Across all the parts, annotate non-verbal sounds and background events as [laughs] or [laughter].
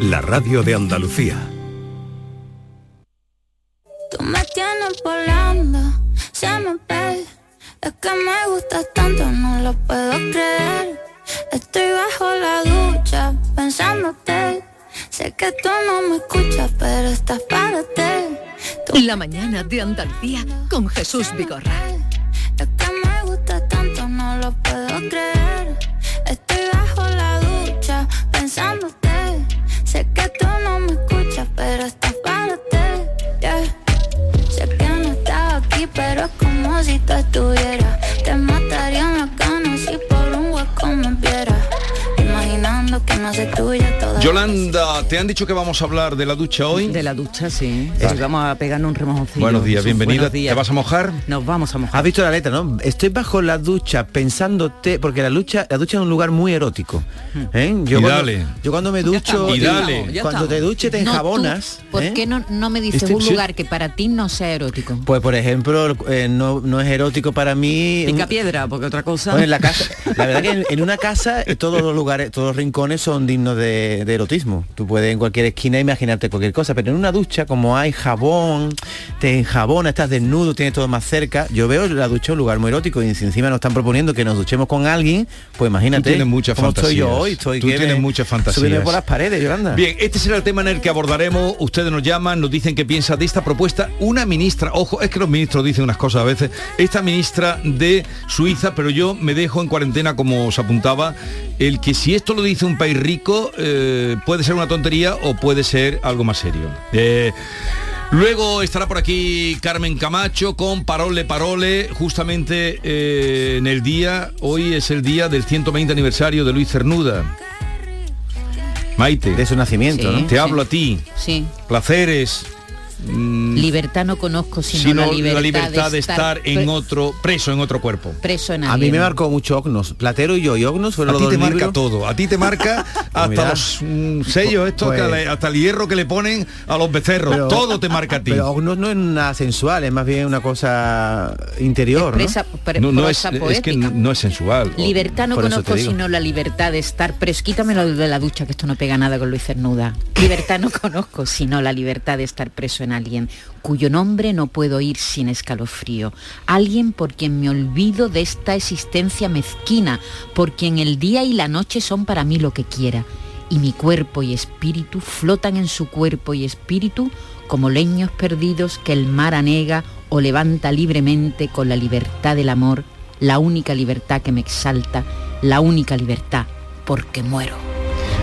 la radio de Andalucía. Tú me tienes volando, se me ve. Es que me gustas tanto, no lo puedo creer. Estoy bajo la ducha, pensándote. Sé que tú no me escuchas, pero estás para ti. La mañana de Andalucía con Jesús Vigorra. Es que me gusta tanto, no lo puedo creer. Estuvieras. Te mataría en la si por un hueco me vieras. Imaginando que no sé tuya Yolanda, ¿te han dicho que vamos a hablar de la ducha hoy? De la ducha, sí. Vale. Sí, vamos a pegarnos un remojoncillo. Buenos días, bienvenida. buenos días. ¿Te vas a mojar? Nos vamos a mojar. Has visto la letra, ¿no? Estoy bajo la ducha pensándote, porque la ducha, la ducha es un lugar muy erótico. ¿eh? Yo Y cuando, dale. Yo cuando me ducho, Y dale. cuando te duches te No, tú, enjabonas. ¿Por ¿eh? qué no, no me dices Este- un sí. lugar que para ti no sea erótico? Pues por ejemplo, eh, no, no es erótico para mí. Pica piedra, porque otra cosa. Bueno, en la casa, la verdad que en, en una casa eh, todos los lugares, todos los rincones son dignos de, de erotismo. Tú puedes en cualquier esquina imaginarte cualquier cosa, pero en una ducha, como hay jabón, te enjabona, estás desnudo, tienes todo más cerca. Yo veo la ducha un lugar muy erótico y si encima nos están proponiendo que nos duchemos con alguien, pues imagínate. Tú tienes muchas cómo estoy yo fantasías. hoy. Estoy Tú que tienes me- muchas fantasías. por las paredes, Yolanda. Bien, este será el tema en el que abordaremos. Ustedes nos llaman, nos dicen qué piensa de esta propuesta. Una ministra, ojo, es que los ministros dicen unas cosas a veces. Esta ministra de Suiza, pero yo me dejo en cuarentena, como os apuntaba, el que si esto lo dice un país rico, eh, puede ser una tontería o puede ser algo más serio. Eh, Luego estará por aquí Carmen Camacho con Parole Parole, justamente eh, en el día, hoy es el día del 120 aniversario de Luis Cernuda. Maite, De su nacimiento, Sí. ¿no? te hablo a ti. Sí. Placeres. Mm, Libertad no conozco sino, sino la, libertad la libertad de estar en otro preso en otro cuerpo. preso en A mí me marcó mucho Ognos. Platero y yo. Y Ognos A fueron ti los te marca todo, a ti te marca [laughs] hasta mira. los mm, sellos estos, Pues- que le- hasta el hierro que le ponen a los becerros, Pero- todo te marca a ti. Pero Ognos no es nada sensual, es más bien una cosa interior, ¿no? Expresa pre- no, no es, que no es sensual. Libertad no conozco sino la libertad de estar preso. Quítamelo de la ducha, que esto no pega nada con Luis Cernuda. Libertad no conozco sino la libertad de estar preso en alguien cuyo nombre no puedo ir sin escalofrío. Alguien por quien me olvido de esta existencia mezquina, por quien el día y la noche son para mí lo que quiera. Y mi cuerpo y espíritu flotan en su cuerpo y espíritu como leños perdidos que el mar anega o levanta libremente con la libertad del amor, la única libertad que me exalta, la única libertad porque muero.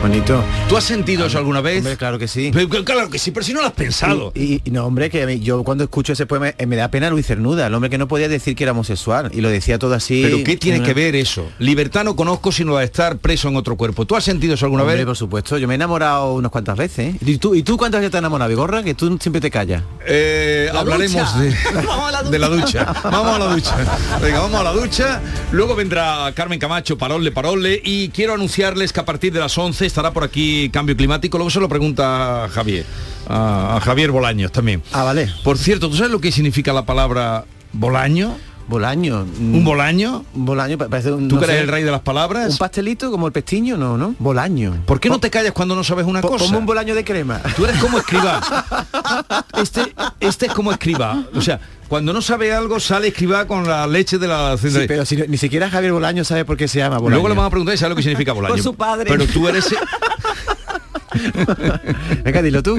Bonito. ¿Tú has sentido eso alguna vez? Hombre, claro que sí. Pero, claro que sí, pero si no lo has pensado. Y, y no, hombre, que yo cuando escucho ese poema eh, me da pena Luis Cernuda, el hombre que no podía decir que era homosexual y lo decía todo así. Pero ¿qué tiene Una- que ver eso? Libertad no conozco sino de estar preso en otro cuerpo. ¿Tú has sentido eso alguna Hombre, vez? por supuesto, yo me he enamorado unas cuantas veces. ¿eh? ¿Y tú, ¿Y tú cuántas veces te has enamorado, Vigorra? Que tú siempre te callas. Eh, La hablaremos ducha. de, [laughs] a de la ducha. Vamos a la ducha. Venga, vamos a la ducha. Luego vendrá Carmen Camacho, Parole, Parole. Y quiero anunciarles que a partir de las 11 estará por aquí Cambio Climático. Luego se lo pregunta a Javier. A, a Javier Bolaños también. Ah, vale. Por cierto, ¿tú sabes lo que significa la palabra bolaño? Bolaño. ¿Un bolaño? Un bolaño, pa- parece un. ¿Tú no que eres sé, el rey de las palabras? Un pastelito como el pestiño, no, ¿no? Bolaño. ¿Por qué no te callas cuando no sabes una Po- cosa? Como un bolaño de crema. Tú eres como escriba. [laughs] Este, este es como escriba. O sea, cuando no sabe algo, sale escriba con la leche de la... Sí, pero si ni siquiera Javier Bolaño sabe por qué se llama Bolaño. Luego le vamos a preguntar si sabe lo que significa [laughs] bolaño. Por su padre. Pero tú eres... [laughs] Venga, dilo tú.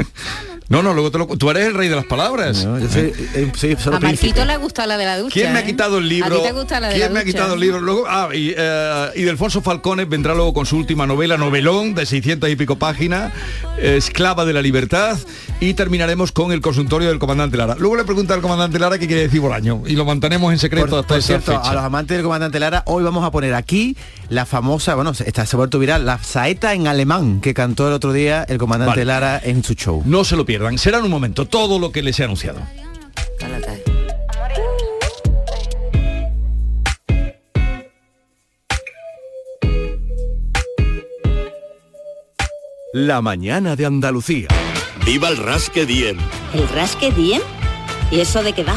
No, no, luego te lo... Tú eres el rey de las palabras. No, yo soy, eh, soy A Marquito le gusta la de la ducha. ¿Quién me ha ¿eh? quitado el libro? ¿A ti te gusta la de ¿Quién la me ha quitado el libro? Luego, ah, y, eh, y Delfonso Falcones vendrá luego con su última novela, novelón, de 600 y pico páginas, Esclava de la Libertad, y terminaremos con el consultorio del comandante Lara. Luego le pregunta al comandante Lara qué quiere decir bolaño, y lo mantenemos en secreto Por, hasta por esa cierto, fecha. a los amantes del comandante Lara, hoy vamos a poner aquí la famosa, bueno, está se ha vuelto viral, la saeta en alemán que cantó el otro día el comandante Vale. Lara en su show. No se lo pierdan, será en un momento todo lo que les he anunciado. La mañana de Andalucía. ¡Viva el Rasque Diem! ¿El rasque diem? ¿Y eso de qué va?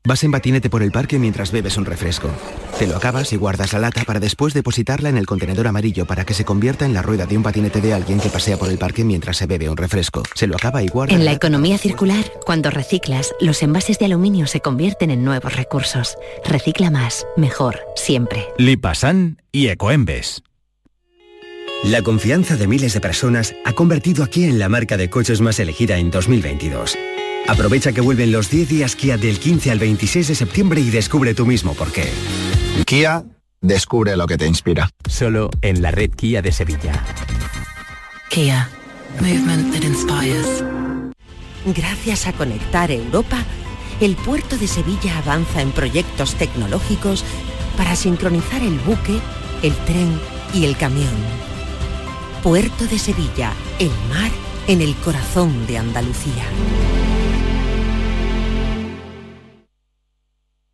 Vas en patinete por el parque mientras bebes un refresco. Te lo acabas y guardas la lata para después depositarla en el contenedor amarillo para que se convierta en la rueda de un patinete de alguien que pasea por el parque mientras se bebe un refresco. Se lo acaba y guarda. En la economía circular, cuando reciclas, los envases de aluminio se convierten en nuevos recursos. Recicla más, mejor, siempre. Lipasan y Ecoembes. La confianza de miles de personas ha convertido aquí en la marca de coches más elegida en 2022. Aprovecha que vuelven los 10 días Kia del 15 al 26 de septiembre y descubre tú mismo por qué. Kia, descubre lo que te inspira. Solo en la red Kia de Sevilla. Kia, movement that inspires. Gracias a Conectar Europa, el puerto de Sevilla avanza en proyectos tecnológicos para sincronizar el buque, el tren y el camión. Puerto de Sevilla, el mar en el corazón de Andalucía.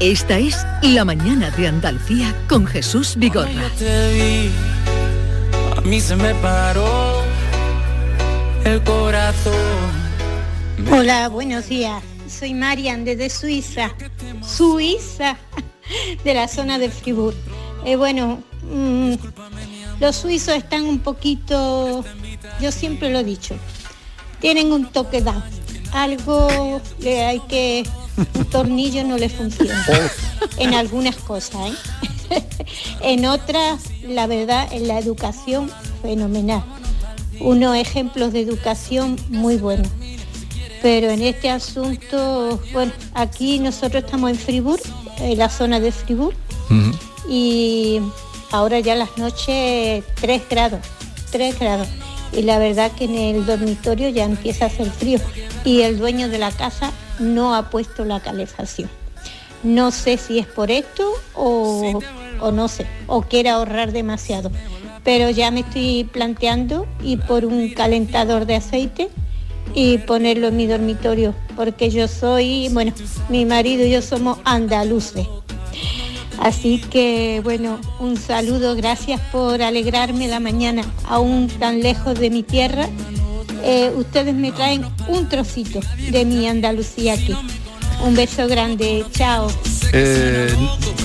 Esta es La Mañana de Andalucía con Jesús Vigorra. a mí se me paró el corazón. Hola, buenos días. Soy Marian desde Suiza. Suiza, [laughs] de la zona de Fribourg. Eh, bueno, mm, los suizos están un poquito, yo siempre lo he dicho, tienen un toque dado. Algo que hay que un tornillo no le funciona. En algunas cosas, ¿eh? [laughs] en otras, la verdad, en la educación, fenomenal. Unos ejemplos de educación muy buenos. Pero en este asunto, bueno, aquí nosotros estamos en Fribourg, en la zona de Fribourg, y ahora ya las noches 3 grados, 3 grados. Y la verdad que en el dormitorio ya empieza a hacer frío. Y el dueño de la casa no ha puesto la calefacción. No sé si es por esto o, o no sé, o quiere ahorrar demasiado. Pero ya me estoy planteando ir por un calentador de aceite y ponerlo en mi dormitorio, porque yo soy, bueno, mi marido y yo somos andaluces. Así que, bueno, un saludo, gracias por alegrarme la mañana, aún tan lejos de mi tierra. Eh, ustedes me traen un trocito de mi Andalucía aquí. Un beso grande, chao. Eh,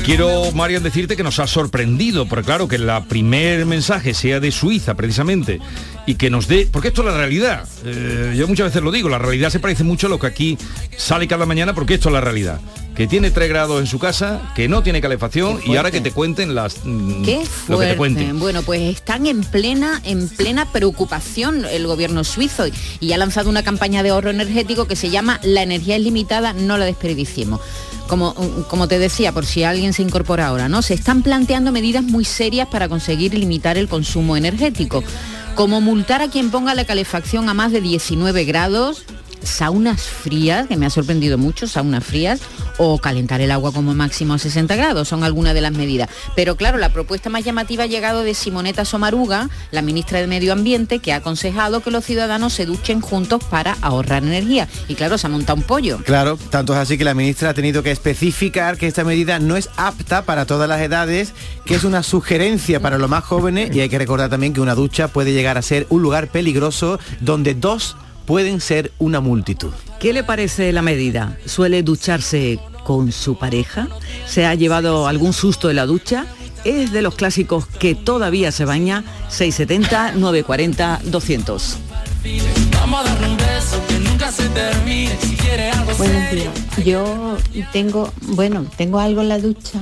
quiero, Marian, decirte que nos ha sorprendido, porque claro, que el primer mensaje sea de Suiza, precisamente, y que nos dé, porque esto es la realidad. Eh, yo muchas veces lo digo, la realidad se parece mucho a lo que aquí sale cada mañana, porque esto es la realidad. Que tiene 3 grados en su casa, que no tiene calefacción y ahora que te cuenten las mm, Qué lo que te cuenten. Bueno, pues están en plena, en plena preocupación el gobierno suizo y ha lanzado una campaña de ahorro energético que se llama La energía es limitada, no la desperdiciemos. Como, como te decía, por si alguien se incorpora ahora, ¿no? Se están planteando medidas muy serias para conseguir limitar el consumo energético, como multar a quien ponga la calefacción a más de 19 grados, saunas frías, que me ha sorprendido mucho, saunas frías, o calentar el agua como máximo a 60 grados, son algunas de las medidas. Pero claro, la propuesta más llamativa ha llegado de Simoneta Somaruga, la ministra de Medio Ambiente, que ha aconsejado que los ciudadanos se duchen juntos para ahorrar energía. Y claro, se ha montado un pollo. Claro, tanto es así que la ministra ha tenido que especificar que esta medida no es apta para todas las edades, que es una sugerencia para los más jóvenes y hay que recordar también que una ducha puede llegar a ser un lugar peligroso donde dos pueden ser una multitud. ¿Qué le parece la medida? ¿Suele ducharse con su pareja? ¿Se ha llevado algún susto en la ducha? Es de los clásicos que todavía se baña 670 940 200. Vamos a darle un beso que nunca se termine. Si quiere algo Buenos días. Yo tengo, bueno, tengo algo en la ducha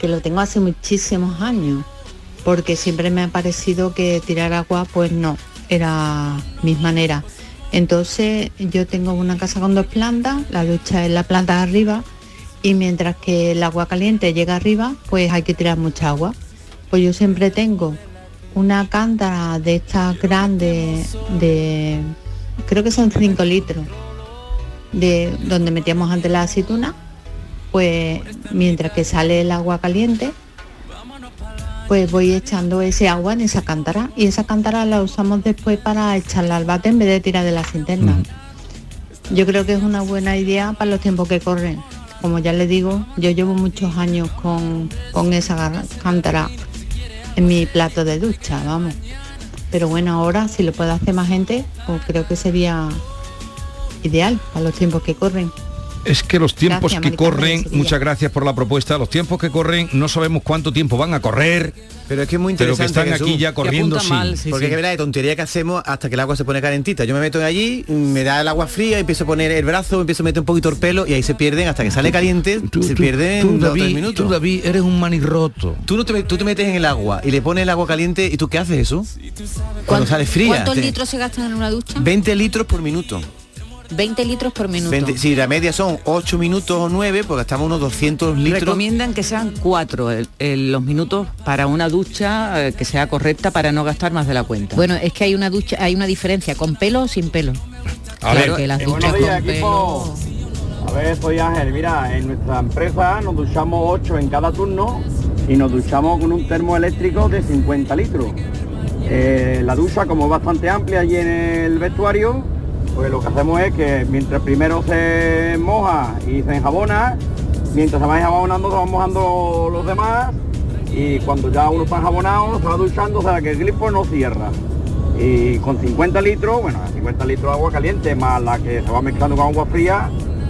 que lo tengo hace muchísimos años, porque siempre me ha parecido que tirar agua, pues no, era mis maneras. Entonces yo tengo una casa con dos plantas, la ducha es la planta de arriba y mientras que el agua caliente llega arriba, pues hay que tirar mucha agua. Pues yo siempre tengo una cántara de estas grandes de creo que son 5 litros de donde metíamos antes la aceituna pues mientras que sale el agua caliente pues voy echando ese agua en esa cántara y esa cántara la usamos después para echarla al bate en vez de tirar de la cinterna yo creo que es una buena idea para los tiempos que corren. Como ya les digo yo llevo muchos años con, con esa cántara en mi plato de ducha vamos. Pero bueno ahora si lo puede hacer más gente pues creo que sería ideal para los tiempos que corren Es que los tiempos Gracias, que corren, muchas gracias por la propuesta, los tiempos que corren no sabemos cuánto tiempo van a correr. Pero es que es muy Pero interesante. que están Jesús. aquí ya corriendo, sí. Porque es que de tontería que hacemos hasta que el agua se pone calentita. Yo me meto allí, me da el agua fría, empiezo a poner el brazo, empiezo a meter un poquito el pelo y ahí se pierden hasta que sale caliente, se pierden tú, dos o tres David, minutos. tú, David, eres un manirroto. Tú, no te, tú te metes en el agua y le pones el agua caliente y tú qué haces eso? Cuando sale fría. ¿Cuántos te- litros se gastan en una ducha? 20 litros por minuto. 20 litros por minuto. 20 si la media son 8 minutos o 9, pues gastamos unos 200 litros. Recomiendan que sean cuatro el- el- los minutos para una ducha eh, que sea correcta para no gastar más de la cuenta. Bueno, es que hay una ducha, hay una diferencia, con pelo o sin pelo. A Claro ver. que las Eh, duchas días, con equipo. pelo. A ver, soy Ángel. Mira, en nuestra empresa nos duchamos 8 en cada turno y nos duchamos con un termo eléctrico de 50 litros. Eh, la ducha, como es bastante amplia allí en el vestuario, pues lo que hacemos es que mientras primero se moja y se enjabona, mientras se va enjabonando se van mojando los demás y cuando ya uno está enjabonado se va duchando, o sea que el grifo no cierra. Y con 50 litros, bueno, 50 litros de agua caliente más la que se va mezclando con agua fría,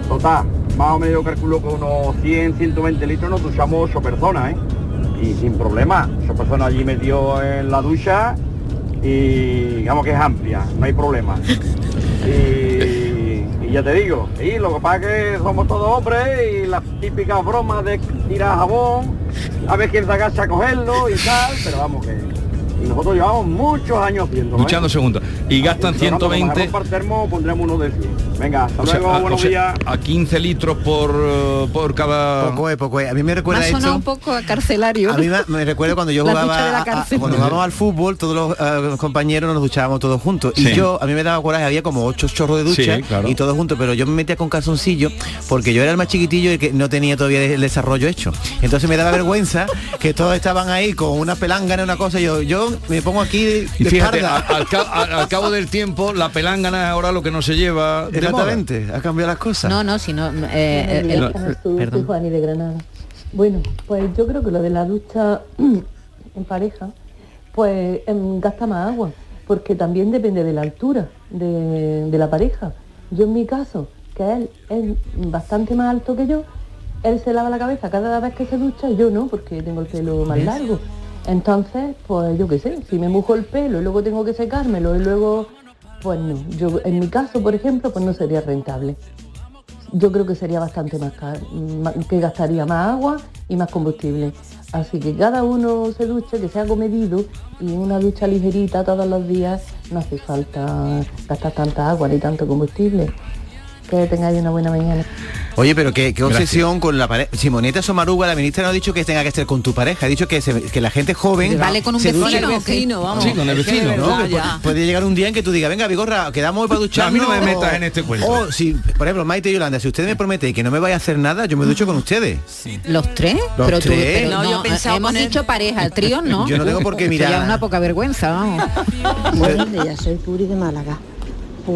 total, más o menos calculo que unos 100, 120 litros nos duchamos 8 personas, ¿eh? Y sin problema, 8 personas allí metió en la ducha y digamos que es amplia, no hay problema. [laughs] Y, y ya te digo, y lo que pasa es que somos todos hombres y las típicas bromas de tirar jabón, a ver quién se agacha a cogerlo y tal, pero vamos que... Y nosotros llevamos muchos años haciendo. Duchando segundos. Y gastan 120 Para termo pondremos uno de 100. Venga, hasta o sea, luego, a, o buenos sea, días. a 15 litros por, eh, por cada... Poco es, poco es. A mí me Me recuerda ha sonado esto... un poco a carcelario. A mí me, me recuerda cuando yo [laughs] jugaba ducha de la a- a- cárcel. cuando jugábamos al fútbol, todos los eh, compañeros nos duchábamos todos juntos. Sí. Y yo, a mí me daba coraje, había como ocho chorros de ducha Sí, claro. y todos juntos, pero yo me metía con calzoncillo porque yo era el más chiquitillo y que no tenía todavía el desarrollo hecho. Entonces me daba vergüenza que todos estaban ahí con una pelangana, una cosa, y yo, yo me pongo aquí de, Y fíjate, al, al ca- al- al cabo del tiempo, la pelangana es ahora lo que no se lleva. de moda. Exactamente, ha cambiado las cosas. No, no, si no... eh, Buenos el- días, Jesús, soy perdón. Juani de Granada. Bueno, pues yo creo que lo de la ducha [clears throat] en pareja, pues em, gasta más agua, porque también depende de la altura de, de la pareja. Yo en mi caso, que él es bastante más alto que yo, él se lava la cabeza cada vez que se ducha y yo no, porque tengo el pelo más largo. Entonces, pues yo qué sé, si me mojo el pelo y luego tengo que secármelo y luego, pues no. Yo en mi caso, por ejemplo, pues no sería rentable. yo creo que sería bastante más caro, que gastaría más agua y más combustible. Así que cada uno se duche, que sea comedido y una ducha ligerita todos los días no hace falta gastar tanta agua ni tanto combustible. Que tengáis una buena mañana. Oye, pero qué, qué obsesión con la pareja. Simoneta Somaruga, la ministra, no ha dicho que tenga que ser con tu pareja, ha dicho que, se- que la gente joven... Vale con un vecino, ¿o qué? Sí, con el vecino, ¿no? verdad, ya. puede llegar un día en que tú digas, venga, Vigorra, quedamos hoy para ducharnos. a mí no me metas en este cuento. O si, por ejemplo, Maite y Yolanda, si ustedes me prometen que no me vaya a hacer nada, yo me ducho con ustedes. ¿Los tres? Los pero tú, tres. pero No, no, yo pensaba hemos poner- dicho pareja, el trío no. Yo no tengo por qué mirar. ya es una poca vergüenza, vamos. Buenos días, soy Puri de Málaga.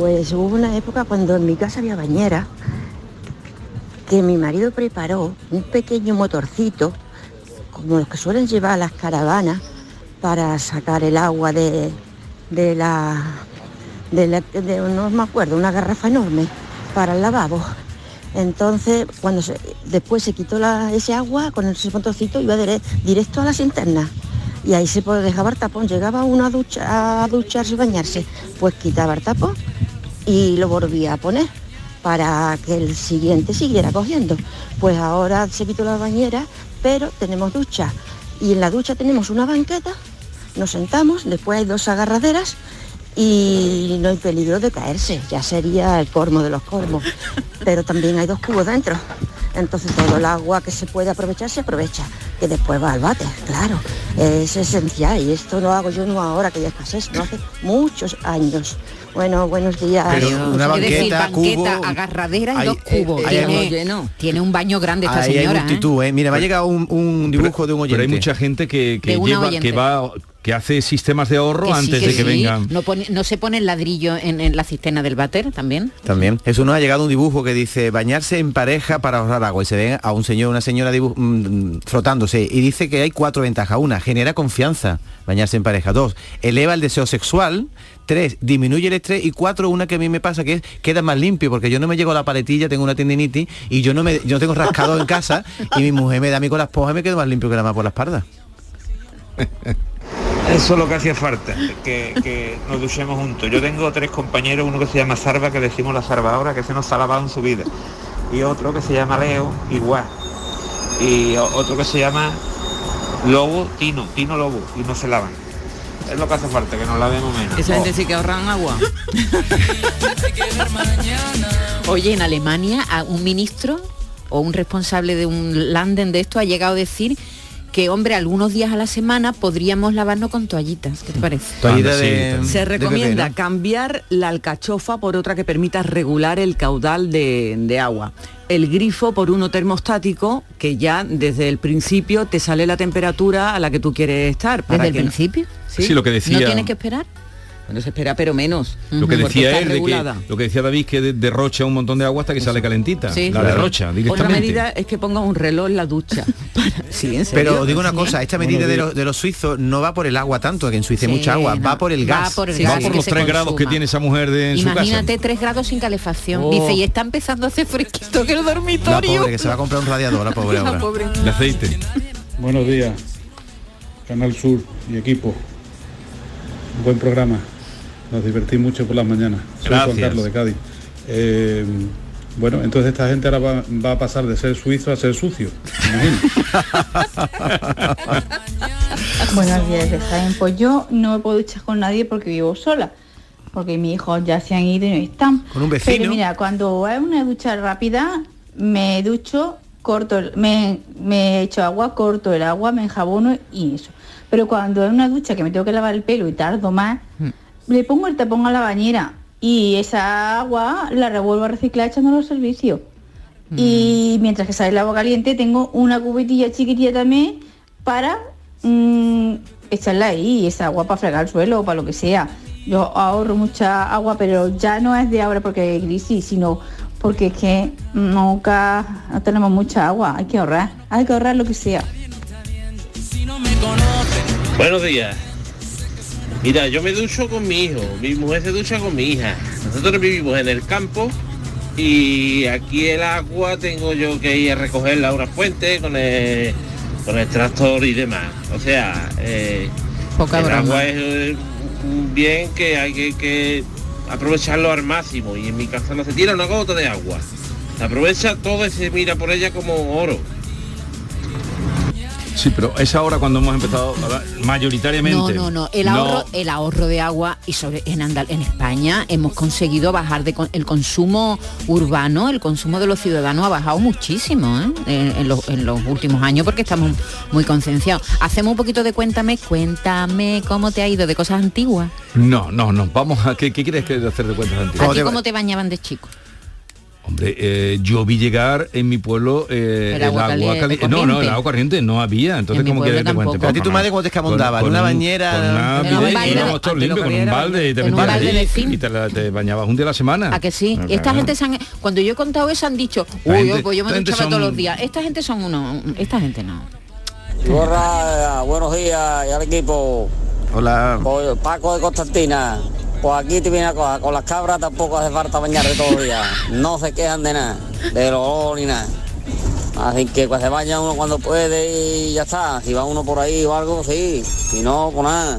Pues hubo una época cuando en mi casa había bañera que mi marido preparó un pequeño motorcito, como los que suelen llevar las caravanas, para sacar el agua de, de la, de la- de- no me acuerdo, una garrafa enorme para el lavabo. Entonces, cuando después se quitó la- ese agua con ese motorcito, iba dire- directo a la cisterna. Y ahí se dejaba el tapón. Llegaba uno a, ducha, a ducharse bañarse, pues quitaba el tapón y lo volvía a poner para que el siguiente siguiera cogiendo. Pues ahora se quitó la bañera, pero tenemos ducha. Y en la ducha tenemos una banqueta, nos sentamos, después hay dos agarraderas y no hay peligro de caerse, ya sería el colmo de los colmos. Pero también hay dos cubos dentro. Entonces todo el agua que se puede aprovechar se aprovecha, que después va al váter, claro. Es esencial y esto lo hago yo no ahora que ya escasez, no hace muchos años. Bueno, buenos días. Pero una es decir, banqueta, banqueta, cubo, agarradera y hay- dos cubos. eh, hay tiene, un baño grande esta Ahí hay señora. ¿eh? multitud, ¿eh? Mira, me ha llegado un, un dibujo de un oyente. Pero hay mucha gente que, que lleva, oyente. que va, que hace sistemas de ahorro Que sí, antes que de que sí. vengan. No, pone- no se pone el ladrillo en, en la cisterna del váter también. También. Eso nos ha llegado un dibujo que dice bañarse en pareja para ahorrar agua y se ve a un señor, una señora dibu- mm, frotándose y dice que hay cuatro ventajas. Una, genera confianza, bañarse en pareja. Dos, eleva el deseo sexual. Tres, disminuye el estrés. Y cuatro, una que a mí me pasa que es queda más limpio porque yo no me llego a la paletilla, tengo una tendinitis y yo no me yo no tengo rascado en casa y mi mujer me da a mí con las pojas y me quedo más limpio que la más por la espalda. [laughs] Eso es lo que hacía falta, que, que nos duchemos juntos. Yo tengo tres compañeros, uno que se llama Sarva, que decimos la salvadora, que se nos ha lavado en su vida. Y otro que se llama Leo, igual. Y otro que se llama Lobo, Tino, Tino Lobo, y no se lavan. Es lo que hace falta, que nos lavemos menos. Esa gente Oh. sí que ahorran agua. [laughs] Oye, en Alemania a un ministro o un responsable de un landen de esto ha llegado a decir que, hombre, algunos días a la semana podríamos lavarnos con toallitas. ¿Qué te parece? Toallita de- Se de recomienda bebé, ¿no? cambiar la alcachofa por otra que permita regular el caudal de, de agua. El grifo por uno termostático que ya desde el principio te sale la temperatura a la que tú quieres estar. para ¿Desde el no- principio? Sí. Sí, lo que decía- ¿No tienes que esperar? Bueno, se espera, pero menos. Lo que decía él, de que, lo que decía David, que de- derrocha un montón de agua hasta que sale calentita. Sí. la Claro. derrocha Otra directamente. medida es que ponga un reloj en la ducha. [laughs] Para- Sí, en serio. Pero digo una cosa, esta medida de los, de los suizos no va por el agua tanto, que en Suiza hay Sí, mucha agua, no. va por el Va gas. por el Va gas por que los se tres grados que tiene esa mujer de, en su casa. Imagínate tres grados sin calefacción. Oh. Dice, y está empezando a hacer fresquito que el La dormitorio. pobre, que se va a comprar un radiador, la [laughs] pobre La ahora. pobre. De aceite. Buenos días, Canal Sur y equipo. Buen programa. Nos divertí mucho por las mañanas. Soy Juan Gracias. Carlos de Cádiz. Eh, bueno, entonces esta gente ahora va, va a pasar de ser suizo a ser sucio. [laughs] Buenos días, Jaén. Pues yo no me puedo duchar con nadie porque vivo sola. Porque mis hijos ya se han ido y no están. Con un vecino. Pero mira, cuando es una ducha rápida, me ducho, corto, el- me, me echo agua, corto el agua, me enjabono y eso. Pero cuando es una ducha que me tengo que lavar el pelo y tardo más, le pongo el tapón a la bañera y esa agua la revuelvo a reciclar echándolo al servicio. Y mientras que sale el agua caliente tengo una cubetilla chiquitilla también para mm, echarla ahí, esa agua para fregar el suelo o para lo que sea. Yo ahorro mucha agua, pero ya no es de ahora porque hay crisis, sino porque es que nunca no tenemos mucha agua, hay que ahorrar, hay que ahorrar lo que sea. Buenos días. Mira, yo me ducho con mi hijo, mi mujer se ducha con mi hija. Nosotros vivimos en el campo y aquí el agua tengo yo que ir a recogerla a una fuente con el, con el tractor y demás. O sea, eh, Poca el broma. agua es un bien que hay que, que aprovecharlo al máximo y en mi casa no se tira una gota de agua. Se aprovecha todo y se mira por ella como oro. Sí, pero es ahora cuando hemos empezado a mayoritariamente. No, no, no. El ahorro, el ahorro de agua y sobre en Andal, en España hemos conseguido bajar de con- el consumo urbano, el consumo de los ciudadanos ha bajado muchísimo ¿eh? en, en los, en los últimos años porque estamos muy concienciados. Hacemos un poquito de cuéntame, cuéntame cómo te ha ido de cosas antiguas. No, no, no. Vamos a qué, qué quieres que hacer de cuentas ¿A antiguas? ti cómo te bañaban de chico? Hombre, eh, yo vi llegar en mi pueblo eh, El agua caliente, cali- No, no, el agua corriente no había. Entonces, En mi ¿cómo pueblo quieres que te cuente? Pero a ti tu madre, ¿cómo te escamondaba? con- ¿En una bañera? Con una con un balde y te metías y te, bañabas un día a la semana. ¿A que sí? Esta gente se han- cuando yo he contado eso han dicho, uy, gente- pues yo me gente duchaba son- todos los días. Esta gente son uno, esta gente no. Borra, buenos días y al equipo. Hola. Pues, Paco de Constantina. Pues aquí te viene cosa, con las cabras tampoco hace falta bañarse todos los días. No se quejan de nada, del olor ni nada. Así que pues se baña uno cuando puede y ya está. Si va uno por ahí o algo, sí. Si no, pues nada.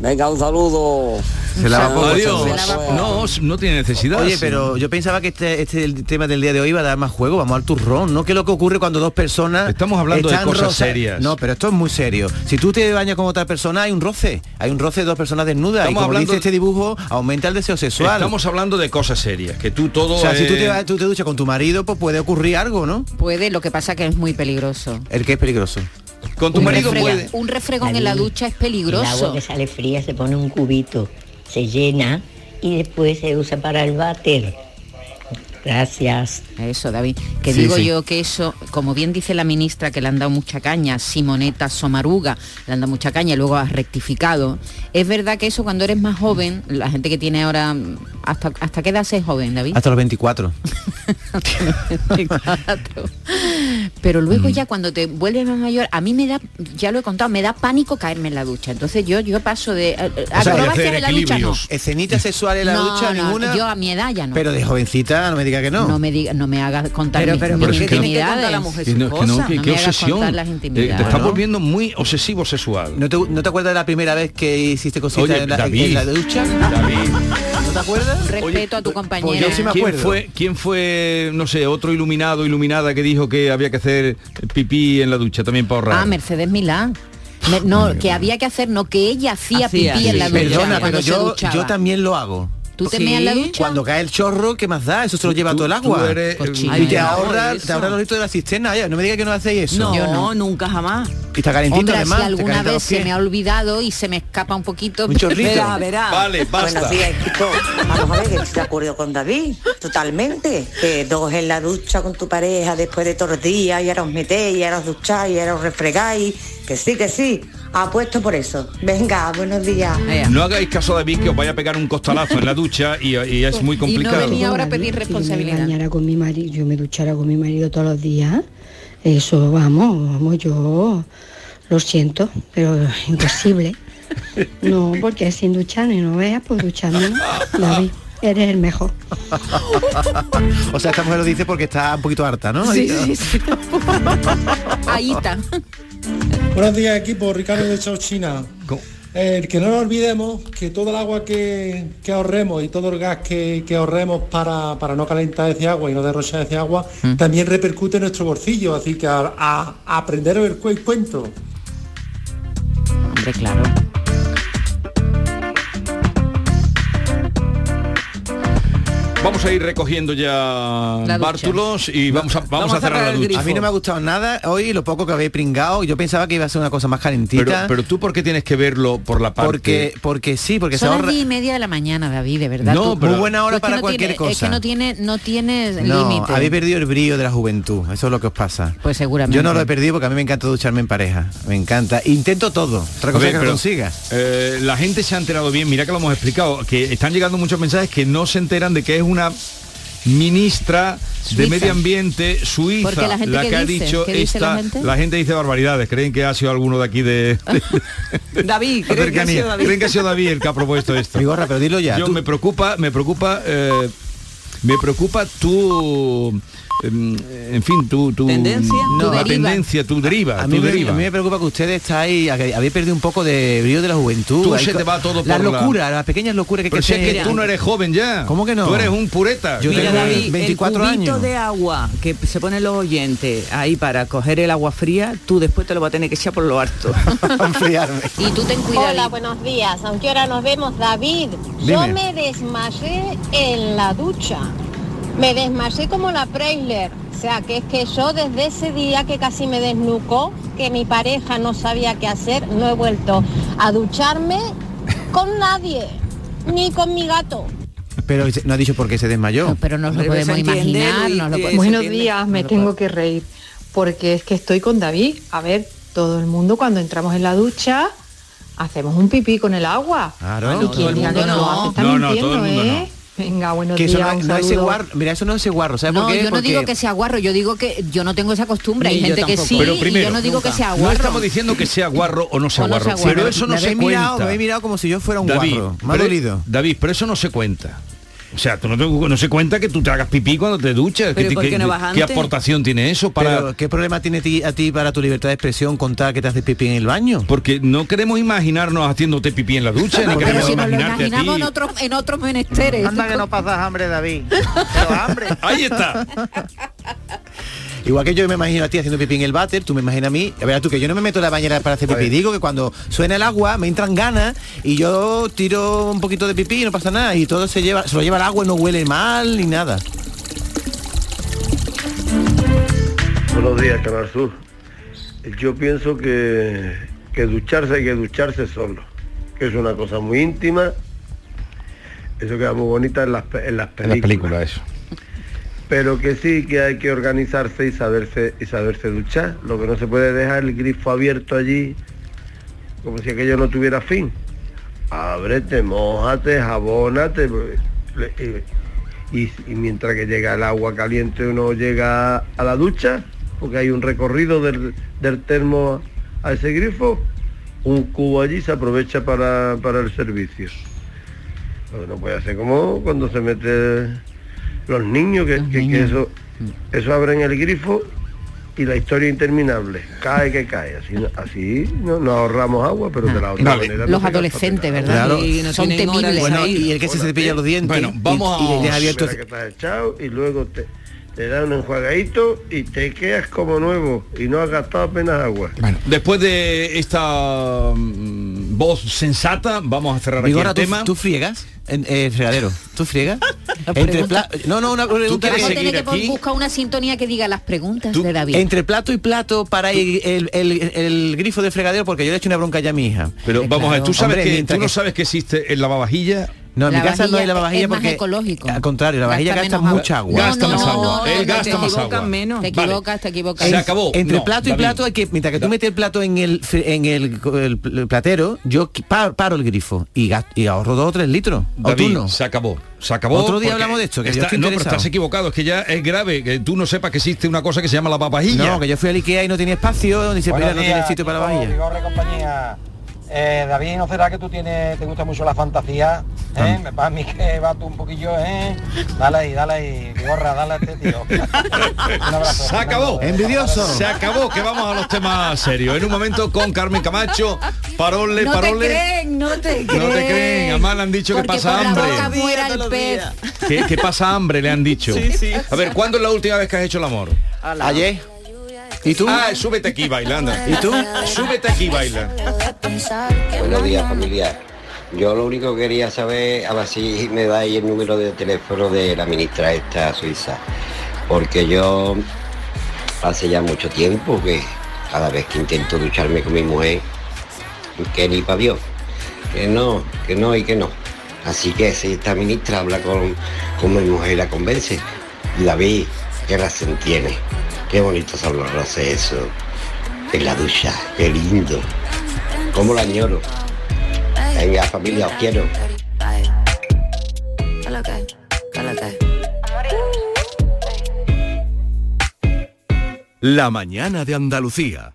Venga, un saludo. Se se lava poco. No, no tiene necesidad. Oye, sí. pero yo pensaba que este, este el tema del día de hoy iba a dar más juego, vamos al turrón, ¿no? ¿Qué es lo que ocurre cuando dos personas Estamos hablando de cosas rosa- serias. No, pero esto es muy serio. Si tú te bañas con otra persona hay un roce, hay un roce de dos personas desnudas Estamos y como hablando- dice este dibujo aumenta el deseo sexual. Estamos hablando de cosas serias, que tú todo... o sea, si tú te, tú te duchas con tu marido, pues puede ocurrir algo, ¿no? Puede, lo que pasa que es muy peligroso. El que es peligroso. Con tu un, marido refrega- puede... un refregón en la ducha es El agua peligroso. que sale fría se pone un cubito, se llena y después se usa para el váter. Gracias. Eso, David. Que Sí, digo sí. yo que eso, como bien dice la ministra que le han dado mucha caña, Simoneta Somaruga, le han dado mucha caña y luego ha rectificado. Es verdad que eso cuando eres más joven, la gente que tiene ahora, ¿hasta, hasta qué edad se es joven, David? Hasta los 24. [laughs] Pero luego Mm. ya cuando te vuelves más mayor, a mí me da, ya lo he contado, me da pánico caerme en la ducha. Entonces yo yo paso de eh, eh, O sea, acrobacias en la ducha no. Escenitas sexuales en la No, ducha, no, ninguna. Yo a mi edad ya no. Pero de jovencita no me diga que no. no me diga, no me hagas contar Pero- mis, pero mis ¿por qué tiene que intimidades. la mujer Que no, que no, que- No qué obsesión. las Eh, intimidades. te estás ¿no? volviendo muy obsesivo sexual. ¿No te, no te acuerdas de la primera vez que hiciste cositas Oye, en, la, David. en la ducha? David. ¿No te acuerdas? Respeto a tu compañera. yo sí me ¿Quién acuerdo. fue, ¿Quién fue, no sé, otro iluminado, iluminada que dijo que había que hacer pipí en la ducha también para ahorrar? Ah, Mercedes Milán. Me- no, que había que hacer, no, que ella hacía Hacía, pipí en la ducha. Perdona, pero yo, yo también lo hago. ¿Tú te meas en la ducha? Cuando cae el chorro, ¿qué más da? Eso se lo lleva todo el agua. tú eres- Cochina. y te ahorra, te ahorra los litros de la cisterna. Oye, no me digas que no hacéis eso. No, Yo no. nunca jamás. Y está calentito Hombre, además. si alguna vez se me ha olvidado y se me escapa un poquito. Un chorrito. Verá, verá. Vale, basta. Buenos días, equipo. Vamos a ver, estoy de acuerdo con David, totalmente. Que dos en la ducha con tu pareja después de todos los días, y ahora os metéis, y ahora os ducháis, y ahora os refregáis. Que sí, que sí. Apuesto por eso. Venga, buenos días. No hagáis caso a David que os vaya a pegar un costalazo en la ducha y, y es muy complicado. venía ahora a pedir si responsabilidad. Yo me bañara con mi marido, yo me duchara con mi marido todos los días. Eso, vamos, vamos, yo lo siento, pero es imposible. No, porque sin duchar y no veas, pues ducharme. David, eres el mejor. O sea, esta mujer lo dice porque está un poquito harta, ¿no? Sí, sí, sí. Ahí está. Buenos días equipo, Ricardo de Chauchina. Eh, que no nos olvidemos que todo el agua que, que ahorremos y todo el gas que, que ahorremos para, para no calentar ese agua y no derrochar ese agua, también repercute en nuestro bolsillo, así que a, a- a cu- el cuento. Hombre, claro. Vamos a ir recogiendo ya bártulos y vamos a, vamos a cerrar la ducha. A mí no me ha gustado nada hoy lo poco que habéis pringado. Yo pensaba que iba a ser una cosa más calentita. Pero, pero tú por qué tienes que verlo por la parte porque, porque sí, porque se Son las ahorra. y media de la mañana, David, de verdad. No, tú- pero- Muy buena hora Pues para no cualquier tiene- cosa. Es que no tiene, no tiene No, límite. habéis perdido el brillo de la juventud. Eso es lo que os pasa. Pues seguramente. Yo no lo he perdido porque a mí me encanta ducharme en pareja. Me encanta. Intento todo. Otra A cosa ver, que pero, lo consiga. eh, la gente se ha enterado bien, mira que lo hemos explicado, que están llegando muchos mensajes que no se enteran de que es una ministra de medio ambiente suiza la gente que ¿qué ha dice? dicho ¿Qué dice la gente? gente dice barbaridades creen que ha sido alguno de aquí de, de- [laughs] David, ¿creen que ha sido David? creen que ha sido David el que ha propuesto esto Mi gorra, pero dilo ya. yo tú- me preocupa me preocupa eh, Me preocupa tu en fin, tu, tu ¿Tendencia? no, Tu la tendencia, tu deriva, A tu mí, me, deriva. a mí me preocupa que ustedes estáis, habéis perdido un poco de brillo de la juventud. Tú Hay se te va todo por la- locuras, las pequeñas locuras que Pero si que es que tener. tú no eres joven ya. ¿Cómo que no? Tú eres un pureta. Yo Mira, tengo David, 24 el cubito años. de agua que se ponen los oyentes ahí para coger el agua fría, tú después te lo vas a tener que echar por lo alto. [laughs] Enfriarme. Y tú ten cuidado. Hola, buenos días. Aunque ahora nos vemos, David. Yo me desmayé en la ducha. Me desmayé como la Preisler. O sea, que es que yo desde ese día que casi me desnucó, que mi pareja no sabía qué hacer, no he vuelto a ducharme con nadie, ni con mi gato. Pero no ha dicho por qué se desmayó. pero nos lo podemos imaginar, nos lo podemos- Buenos entiende. días, me tengo que reír porque es que estoy con David. A ver, todo el mundo cuando entramos en la ducha hacemos un pipí con el agua. Claro. y quien diga que no lo hace está No, no, mintiendo, todo el mundo ¿eh? Venga, buenos Que eso días, no, un no es guarro. Mira, eso no es ese guarro. ¿Sabes No, por qué? yo no Porque- digo que sea guarro, yo digo que yo no tengo esa costumbre. Hay gente que sí, Pero y primero, yo no digo que sea No guarro. estamos diciendo que sea guarro o no sea O no guarro, sea guarro. pero eso no me se mirado, cuenta. me habéis mirado como si yo fuera un David, guarro. Me ha pero- dolido. David, pero eso no se cuenta. O sea, tú no, te- no se cuenta que tú te hagas pipí cuando te duchas. ¿Qué, aportación tiene eso para...? Pero, ¿qué problema tiene ti- a ti para tu libertad de expresión contar que te haces pipí en el baño? Porque no queremos imaginarnos haciéndote pipí en la ducha, ni queremos si nos lo imaginarte a imaginamos en otros, en otros menesteres. Anda que no pasas hambre, David. Pero hambre. [laughs] Ahí está. Igual que yo me imagino a ti haciendo pipí en el váter, tú me imaginas a mí, a ver tú que yo no me meto en la bañera para hacer pipí, digo que cuando suena el agua me entran ganas y yo tiro un poquito de pipí y no pasa nada y todo se lleva, se lo lleva el agua no huele mal ni nada. Buenos días, Canal Sur. Yo pienso que, que ducharse hay que ducharse solo, que es una cosa muy íntima. Eso queda muy bonita en las, en las En películas. las películas, eso. Pero que sí que hay que organizarse y saberse y saberse duchar. Lo que no se puede dejar el grifo abierto allí, como si aquello no tuviera fin. Ábrete, mojate, jabónate. Pues, le- Y, mientras que llega el agua caliente uno llega a la ducha, porque hay un recorrido del, del termo a ese grifo, un cubo allí se aprovecha para, para el servicio. Lo que no puede hacer como cuando se mete los niños, que, que- que eso, eso abren el grifo y la historia interminable. Cae que cae. Así, así no, no ahorramos agua, pero de la otra Vale. Los manera. no gasta adolescentes. ¿verdad? Claro. Que son temibles. Bueno, y el que se cepilla los dientes Bueno, y- vamos y, a- abierto que echado y luego te, te da un enjuagadito y te quedas como nuevo y no has gastado apenas agua. Bueno, después de esta mm, voz sensata, vamos a cerrar aquí Vigorra, el ¿tú, tema. ¿tú friegas? En, eh, fregadero. ¿Tú friegas? [laughs] Entre no, no, una pregunta que- que buscar una sintonía que diga las preguntas de David. Entre plato y plato para el, el- el- el grifo de fregadero porque yo le he hecho una bronca ya a mi hija. Pero vamos a ver, tú sabes Hombre, que tú no que- sabes que existe el lavavajilla. No, en mi casa no hay Lavavajilla lavavajilla es más porque ecológico. al contrario, la vajilla Gasta mucha agua. Gasta más agua. Él no, gasta te más equivocas agua. menos. Te Vale. equivocas, te equivocas. Se acabó. Entre No, plato y David. plato hay que, mientras que tú metes el plato en el en el, el- el platero, yo qui- pa- paro el grifo y, gas- y ahorro dos o tres litros. ¿O tú David, no? se acabó. Se acabó. Otro día porque hablamos de esto, que está- no, pero estás equivocado, es que ya es grave que tú no sepas que existe una cosa que se llama la papajilla. No, que yo fui al Ikea y no tenía espacio, dice, mira, no tiene sitio para la vajilla. Eh, David, ¿no será que tú tienes, te gusta mucho la fantasía? ¿Eh? Me pasa a mí que va tú un poquillo, ¿eh? Dale ahí, dale ahí, Vigorra, dale a este tío. [laughs] un abrazo. Se acabó. Envidioso. Se acabó, que vamos a los temas serios. En un momento con Carmen Camacho, parole, no te creen, no te creen. No te creen, además le han dicho que pasa por la hambre. boca fuera el pez. Que, que pasa hambre, le han dicho. Sí, sí. A ver, ¿cuándo es la última vez que has hecho el amor? Ayer. ¿Y tú? Ah, súbete aquí, bailando. ¿Y tú? [laughs] Súbete aquí, baila. Buenos días, familia. Yo lo único que quería saber, a ver si me dais el número de teléfono de la ministra esta suiza, porque yo hace ya mucho tiempo que cada vez que intento ducharme con mi mujer, que ni pa' Dios, que no, que no y que no. Así que si esta ministra habla con, con mi mujer y la convence, David, qué razón tiene, qué bonito son los roces eso, en la ducha, qué lindo, cómo la añoro. Venga, familia, os quiero. La mañana de Andalucía.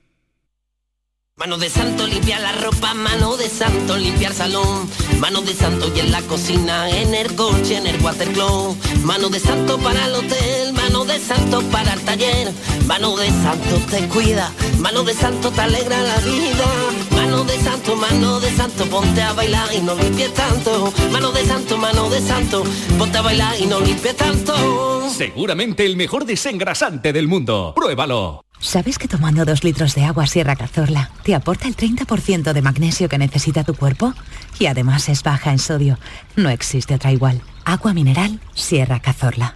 Mano de santo limpiar la ropa, mano de santo limpiar salón. Mano de santo y en la cocina, en el coche, en el watercloak. Mano de santo para el hotel, mano de santo para el taller. Mano de santo te cuida, mano de santo te alegra la vida. Mano de santo, mano de santo, ponte a bailar y no limpies tanto. Mano de santo, mano de santo, ponte a bailar y no limpies tanto. Seguramente el mejor desengrasante del mundo. Pruébalo. ¿Sabes que tomando dos litros de agua Sierra Cazorla te aporta el 30% de magnesio que necesita tu cuerpo? Y además es baja en sodio. No existe otra igual. Agua mineral Sierra Cazorla.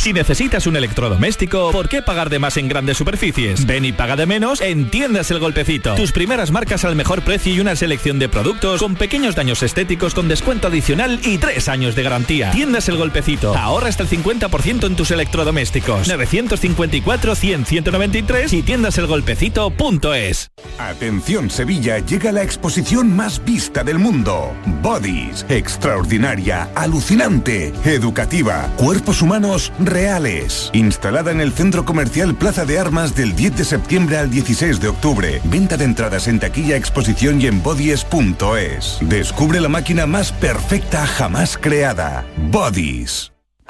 Si necesitas un electrodoméstico, ¿por qué pagar de más en grandes superficies? Ven y paga de menos en Tiendas El Golpecito. Tus primeras marcas al mejor precio y una selección de productos con pequeños daños estéticos con descuento adicional y tres años de garantía. Tiendas El Golpecito. Ahorra hasta el 50% en tus electrodomésticos. 954-100-193 y tiendaselgolpecito.es. Atención Sevilla, llega la exposición más vista del mundo. Bodies. Extraordinaria, alucinante, educativa. Cuerpos humanos reales. Instalada en el Centro Comercial Plaza de Armas del 10 de septiembre al 16 de octubre. Venta de entradas en taquilla, exposición y en bodies.es. Descubre la máquina más perfecta jamás creada. Bodies.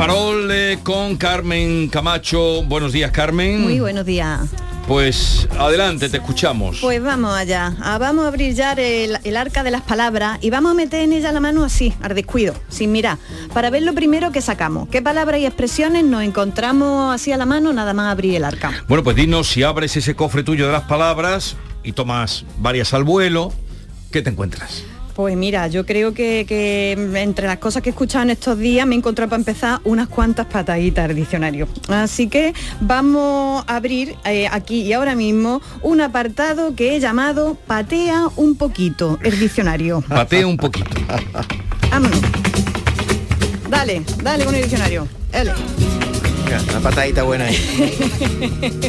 Parole, con Carmen Camacho. Buenos días, Carmen. Muy buenos días. Pues adelante, te escuchamos. Pues vamos allá. Ah, vamos a brillar el, el arca de las palabras y vamos a meter en ella la mano así, al descuido, sin mirar, para ver lo primero que sacamos. ¿Qué palabras y expresiones nos encontramos así a la mano nada más abrir el arca? Bueno, pues dinos si abres ese cofre tuyo de las palabras y tomas varias al vuelo, ¿qué te encuentras? Pues mira, yo creo que, que entre las cosas que he escuchado en estos días me he encontrado para empezar unas cuantas pataditas del diccionario. Así que vamos a abrir eh, aquí y ahora mismo un apartado que he llamado Patea un poquito el diccionario. [laughs] Patea un poquito. Vámonos. Dale, dale con el diccionario. Dale. Una patadita buena ahí. [laughs]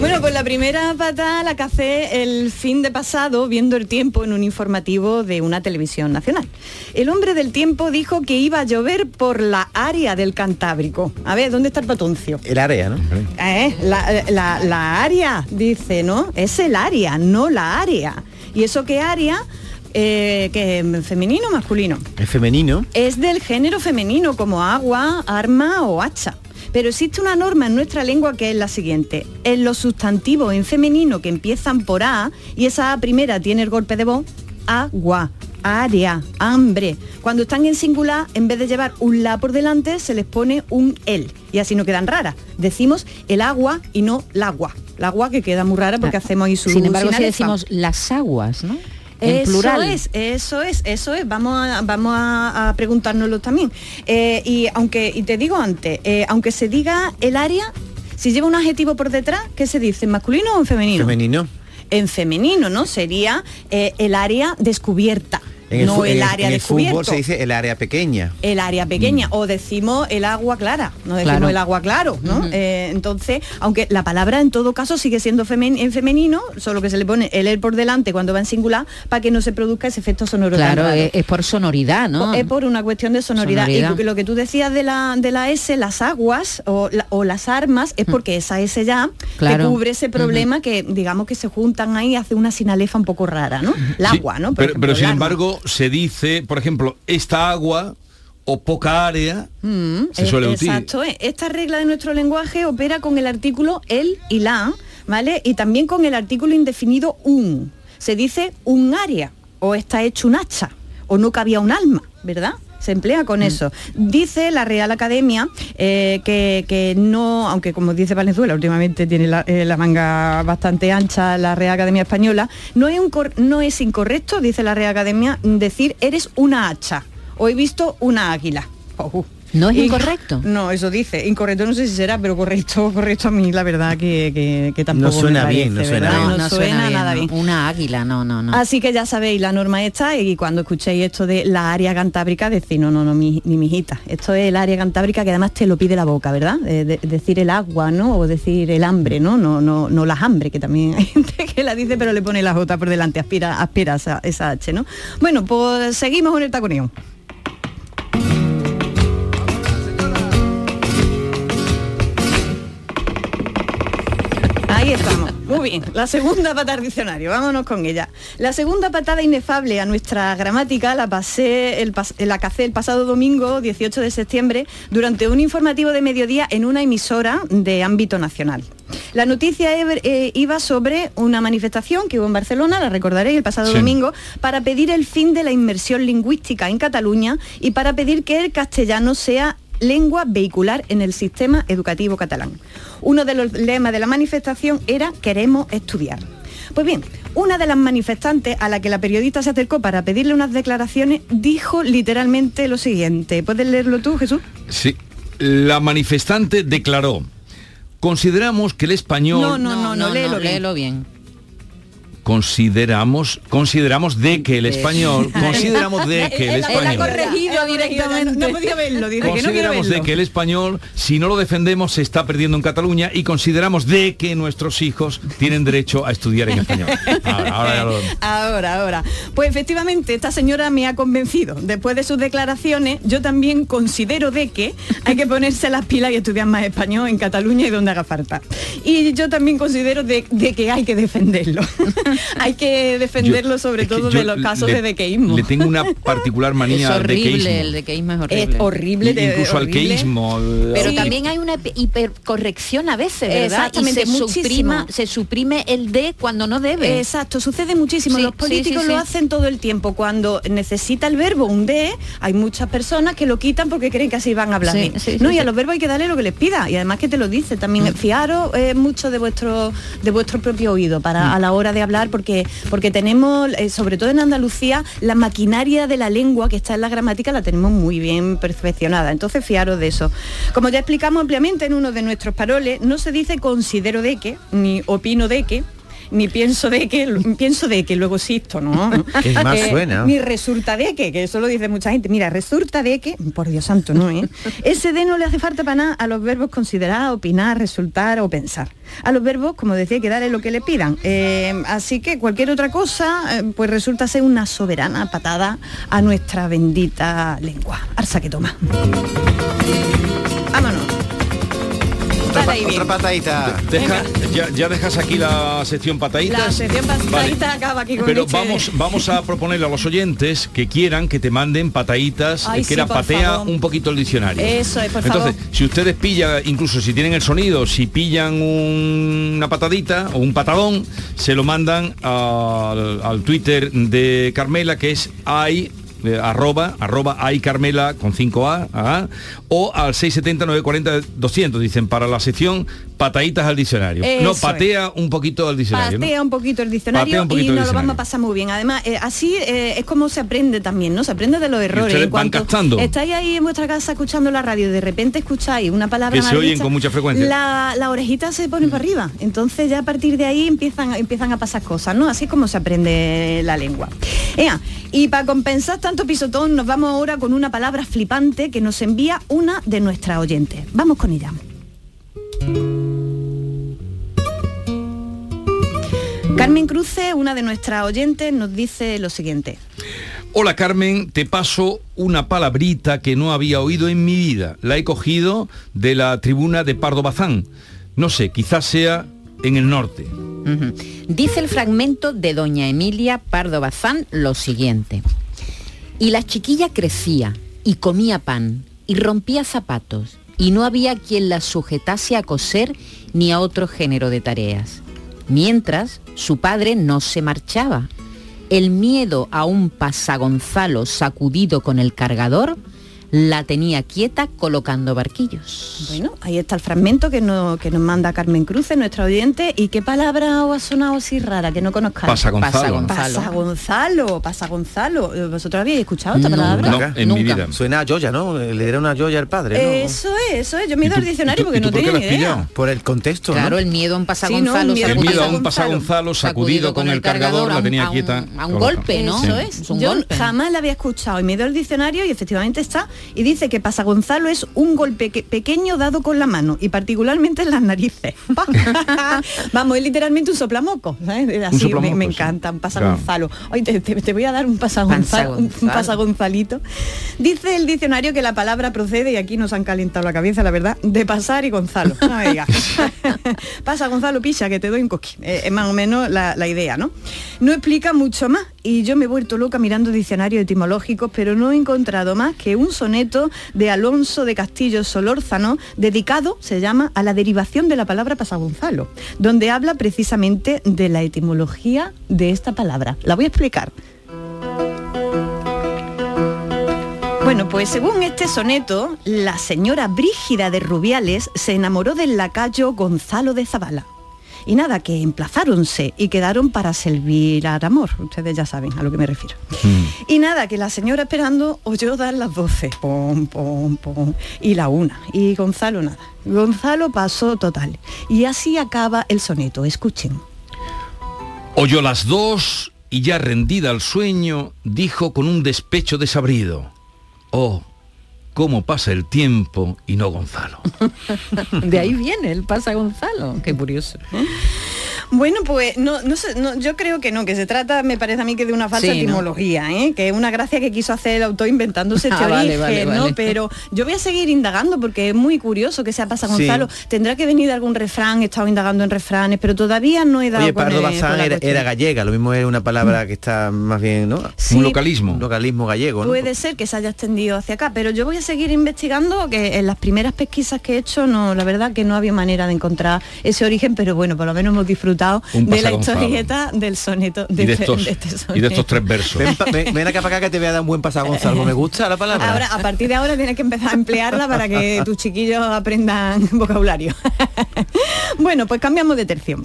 Bueno, pues la primera pata la cacé el fin de pasado viendo el tiempo en un informativo de una televisión nacional. El hombre del tiempo dijo que iba a llover por la área del Cantábrico. A ver, ¿dónde está el patoncio? El área, ¿no? Eh, la, la- la área, dice, ¿no? Es el área, no la área. ¿Y eso qué área? Eh, que femenino o masculino. Es femenino. Es del género femenino, como agua, arma o hacha. Pero existe una norma en nuestra lengua que es la siguiente. En los sustantivos en femenino que empiezan por A y esa A primera tiene el golpe de voz, agua, área, hambre. Cuando están en singular, en vez de llevar un la por delante, se les pone un el. Y así no quedan raras. Decimos el agua y no el agua. El agua que queda muy rara porque hacemos ahí su Sin embargo, si decimos las aguas, ¿no? En Eso plural. es, eso es, eso es. Vamos a, vamos a, a preguntárnoslo también. Eh, y aunque, y te digo antes, eh, aunque se diga el área, si lleva un adjetivo por detrás, ¿qué se dice? ¿En masculino o en femenino? Femenino. En femenino, ¿no? Sería eh, el área descubierta. En el, no el área en el descubierto. fútbol se dice el área pequeña. el área pequeña o decimos el agua clara, no decimos Claro. el agua claro, ¿no? Eh, entonces, aunque la palabra en todo caso sigue siendo femen- en femenino, solo que se le pone el él por delante cuando va en singular para que no se produzca ese efecto sonoro. Claro, es, es por sonoridad, ¿no? Es por una cuestión de sonoridad. Sonoridad. Y lo que tú decías de la, de la S, las aguas o, la- o las armas, es porque esa S ya te Mm. Cubre ese problema que digamos que se juntan ahí y hace una sinalefa un poco rara, ¿no? El Sí, agua, ¿no? Por pero, ejemplo, pero el sin arma. Se dice, por ejemplo, esta agua o poca área Mm, se suele utilizar. Exacto. eh. Esta regla de nuestro lenguaje opera con el artículo el y la, ¿vale? Y también con el artículo indefinido un. Se dice un área, o está hecho un hacha, o no cabía un alma, ¿verdad? Se emplea con eso. Dice la Real Academia eh, que, que no, aunque como dice Valenzuela, últimamente tiene la, eh, la manga bastante ancha la Real Academia Española, no es, un cor- no es incorrecto, dice la Real Academia, decir eres una hacha o he visto una águila. ¿No es Y- incorrecto? No, eso dice. Incorrecto no sé si será, pero correcto, correcto a mí, la verdad que, que, que tampoco me suena parece, bien, no suena ¿verdad? bien. No, suena, nada no. bien. Una águila, no, no, no. Así que ya sabéis la norma esta y cuando escuchéis esto de la área cantábrica decir no, no, no, mi, ni mijita. Esto es el área cantábrica que además te lo pide la boca, ¿verdad? Eh, de- decir el agua, ¿no? O decir el hambre, ¿no? No, no, no las hambre, que también hay gente que la dice pero le pone la J por delante, aspira, aspira esa, esa H, ¿no? Bueno, pues seguimos con el taconeo. Ahí estamos. Muy bien. La segunda patada diccionario. Vámonos con ella. La segunda patada inefable a nuestra gramática la pasé, el pas- la cacé el pasado domingo, 18 de septiembre, durante un informativo de mediodía en una emisora de ámbito nacional. La noticia ever- eh, iba sobre una manifestación que hubo en Barcelona, la recordaréis, el pasado Sí. domingo, para pedir el fin de la inmersión lingüística en Cataluña y para pedir que el castellano sea lengua vehicular en el sistema educativo catalán. Uno de los lemas de la manifestación era queremos estudiar. Pues bien, una de las manifestantes a la que la periodista se acercó para pedirle unas declaraciones dijo literalmente lo siguiente. ¿Puedes leerlo tú, Jesús? Sí. La manifestante declaró, consideramos que el español... No, no, no, no, léelo bien. léelo bien. Consideramos, consideramos de que el español, [laughs] consideramos de que el español... corregido directamente. No podía verlo, dice que no quiere Consideramos de que el español, si no lo defendemos, se está perdiendo en Cataluña y consideramos de que nuestros hijos tienen derecho a estudiar en español. Ahora, ahora ya lo- [laughs] Ahora, ahora. Pues efectivamente, esta señora me ha convencido. Después de sus declaraciones, yo también considero de que hay que ponerse las pilas y estudiar más español en Cataluña y donde haga falta. Y yo también considero de, de que hay que defenderlo. [laughs] [laughs] hay que defenderlo Yo- sobre todo de los casos le- de dequeísmo. Le tengo una particular [laughs] manía es al horrible, dequeísmo. el dequeísmo es horrible. Es horrible, de- Incluso al horrible. queísmo. Pero al- también hay una hiper- hipercorrección a veces, ¿verdad? Exactamente, y se, suprima, se suprime el de cuando no debe. Exacto, sucede muchísimo. Sí, Los políticos sí, lo sí. hacen todo el tiempo. Cuando necesita el verbo un de, hay muchas personas que lo quitan porque creen que así van a hablar Sí, bien. sí, no, sí, y a los verbos hay que darle lo que les pida. Y además que te lo dice también. Fiaros eh, mucho de vuestro de vuestro propio oído para a la hora de hablar, porque, porque tenemos, eh, sobre todo en Andalucía, la maquinaria de la lengua que está en la gramática la tenemos muy bien perfeccionada. Entonces fiaros de eso. Como ya explicamos ampliamente en uno de nuestros paroles, no se dice considero de que, ni opino de que, ni pienso de que, pienso de que, luego existo, ¿no? [laughs] Que más [laughs] suena. Ni resulta de que, que eso lo dice mucha gente. Mira, resulta de que, por Dios santo, no, ¿eh? Ese de no le hace falta para nada a los verbos considerar, opinar, resultar o pensar. A los verbos, como decía, hay que darle lo que le pidan. Eh, así que cualquier otra cosa, eh, pues resulta ser una soberana patada a nuestra bendita lengua. Arsa que toma. Otra, pa- patadita. Deja- ya, ya dejas aquí la sección pataditas. La sección patadita acaba aquí con Pero vamos, vamos a proponerle a los oyentes que quieran que te manden pataditas, Ay, eh, sí, que era patea favor. un poquito el diccionario. Eso es, por Entonces, favor. si ustedes pillan, incluso si tienen el sonido, si pillan un- una patadita o un patadón, se lo mandan al, al Twitter de Carmela, que es i eh, arroba, arroba ay Carmela con 5A, ajá, o al 670 940 200, dicen, para la sección pataditas al diccionario. no, patea un poquito al diccionario. ¿no? Patea un poquito el diccionario poquito y nos lo vamos a pasar muy bien. Además, eh, así eh, es como se aprende también, ¿no? Se aprende de los errores. En cuanto captando. estáis ahí en vuestra casa escuchando la radio y de repente escucháis una palabra Que se oyen dicha, con mucha frecuencia. La, la orejita se pone para arriba. Entonces ya a partir de ahí empiezan, empiezan a pasar cosas, ¿no? Así es como se aprende la lengua. Ea, y para compensar tanto pisotón, nos vamos ahora con una palabra flipante que nos envía una de nuestras oyentes. Vamos con ella. Carmen Cruce, una de nuestras oyentes, nos dice lo siguiente. Hola Carmen, te paso una palabrita que no había oído en mi vida. La he cogido de la tribuna de Pardo Bazán. No sé, quizás sea en el norte. Dice el fragmento de doña Emilia Pardo Bazán lo siguiente. Y la chiquilla crecía y comía pan y rompía zapatos y no había quien la sujetase a coser ni a otro género de tareas. Mientras su padre no se marchaba. El miedo a un pasagonzalo sacudido con el cargador la tenía quieta colocando barquillos. Bueno, ahí está el fragmento que, no- que nos manda Carmen Cruce, nuestra oyente. ¿Y qué palabra os ha sonado así rara que no conozcáis? Pasa Gonzalo. Pasa Gonzalo, pasa Gonzalo. ¿Vosotros habéis escuchado esta palabra? No, en mi vida. Suena a Joya, ¿no? Le diera una Joya al padre, ¿no? Eso es, eso es. Yo me he ido al diccionario porque no tenía ni idea. Por el contexto, ¿no? Claro, el miedo a un Sí, pasagonzalo no, el miedo a un miedo a un Gonzalo. sacudido con el cargador la tenía a un- quieta. a un golpe, ¿no? Eso Sí. es. Yo jamás la había escuchado y me he ido al diccionario y efectivamente está. Y dice que pasa Gonzalo es un golpe que- pequeño dado con la mano y particularmente en las narices. [laughs] Vamos, es literalmente un soplamoco. ¿sabes? Así, soplamoco, me, me encanta, un pasa Claro. Gonzalo. Hoy te, te- te voy a dar un pasa Gonzalo, un Pasagonzalo. pasa Gonzalito. Dice el diccionario que la palabra procede, y aquí nos han calentado la cabeza, la verdad, de pasar y Gonzalo. [laughs] No me digas. [laughs] pasa Gonzalo, picha, que te doy un coqui. Eh, es más o menos la, la idea, ¿no? No explica mucho más y yo me he vuelto loca mirando diccionarios etimológicos, pero no he encontrado más que un soneto de Alonso de Castillo Solórzano, dedicado, se llama, a la derivación de la palabra pasagonzalo, donde habla precisamente de la etimología de esta palabra. La voy a explicar. Bueno, pues según este soneto, la señora Brígida de Rubiales se enamoró del lacayo Gonzalo de Zabala. Y nada, que emplazáronse y quedaron para servir al amor. Ustedes ya saben a lo que me refiero. Y nada, que la señora esperando oyó dar las doce. Pom, pom, pom. Y la una. Y Gonzalo nada. Gonzalo pasó total. Y así acaba el soneto. Escuchen. Oyó las dos y ya rendida al sueño, dijo con un despecho desabrido, oh, cómo pasa el tiempo y no Gonzalo. [laughs] De ahí viene el pasa Gonzalo. Qué curioso. Bueno, pues no, no sé, no, yo creo que no, que se trata, me parece a mí que de una falsa Sí, ¿no? etimología, ¿eh? que es una gracia que quiso hacer el autor inventándose [laughs] este Ah, vale, origen, vale, ¿no? vale. Pero yo voy a seguir indagando porque es muy curioso que sea pasa Sí. Gonzalo. Tendrá que venir de algún refrán, he estado indagando en refranes, pero todavía no he dado Oye, con Pardo el- con Bazán era, gallega, lo mismo es una palabra que está más bien, ¿no? Sí. Un localismo. Un localismo gallego, ¿no? Puede ser que se haya extendido hacia acá, pero yo voy a seguir investigando que en las primeras pesquisas que he hecho, no, la verdad que no había manera de encontrar ese origen, pero bueno, por lo menos hemos disfrutado De la historieta del soneto de, Y de este- estos, de este y de soneto. estos tres versos. Ven, ven- ven acá para acá que te voy a dar un buen pasaje Gonzalo. [laughs] Me gusta la palabra. Ahora, a partir de ahora tienes que empezar a emplearla para que tus chiquillos aprendan vocabulario. [laughs] bueno, pues cambiamos de tercio.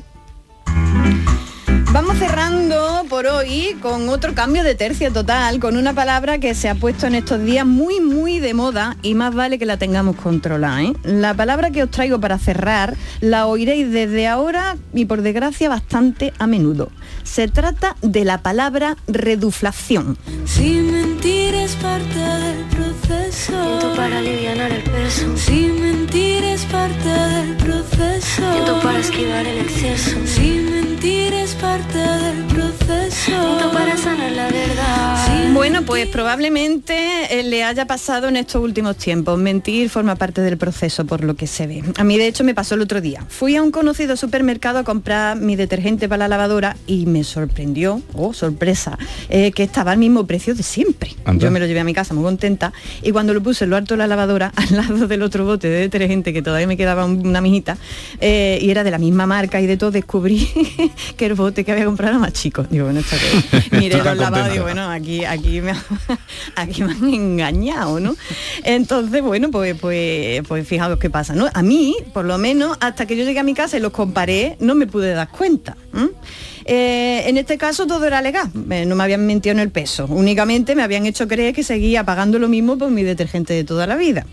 Vamos cerrando por hoy con otro cambio de tercio total, con una palabra que se ha puesto en estos días muy, muy de moda y más vale que la tengamos controlada. ¿eh? La palabra que os traigo para cerrar la oiréis desde ahora y por desgracia bastante a menudo. Se trata de la palabra reduflación. Si mentir es parte del proceso para aliviar el peso. Si mentir es parte del proceso para esquivar el exceso. Si mentir es parte del proceso Siento para sanar la verdad. Bueno, pues probablemente eh, le haya pasado en estos últimos tiempos. Mentir forma parte del proceso, por lo que se ve. A mí, de hecho, me pasó el otro día. Fui a un conocido supermercado a comprar mi detergente para la lavadora y me sorprendió, oh, sorpresa, eh, que estaba al mismo precio de siempre. Anda. Yo me lo llevé a mi casa muy contenta y cuando lo puse en lo alto de la lavadora, [laughs] al lado del otro bote de detergente que todavía me quedaba un- una mijita, eh, y era de la misma marca y de todo, descubrí [laughs] que el bote que había comprado era más chico. Digo, bueno, esto qué es. Miré los lavados, digo, bueno, aquí, aquí me, [laughs] aquí me han engañado, ¿no? Entonces, bueno, pues, pues, pues fijaos qué pasa, ¿no? A mí, por lo menos, hasta que yo llegué a mi casa y los comparé, no me pude dar cuenta. Eh, en este caso todo era legal, eh, no me habían mentido en el peso, únicamente me habían hecho creer que seguía pagando lo mismo por mi detergente de toda la vida.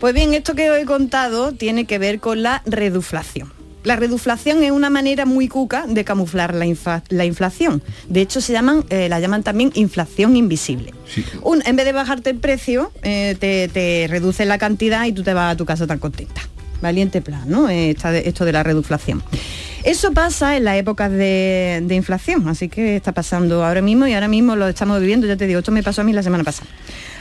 Pues bien, esto que os he contado tiene que ver con la reduflación. La reduflación es una manera muy cuca de camuflar la, infa- la inflación. De hecho, se llaman, eh, la llaman también inflación invisible. Un- en vez de bajarte el precio, eh, te, te reduce la cantidad y tú te vas a tu casa tan contenta. Valiente plan, ¿no? Eh, esta de- esto de la reduflación. Eso pasa en las épocas de, de inflación, así que está pasando ahora mismo y ahora mismo lo estamos viviendo, ya te digo, esto me pasó a mí la semana pasada.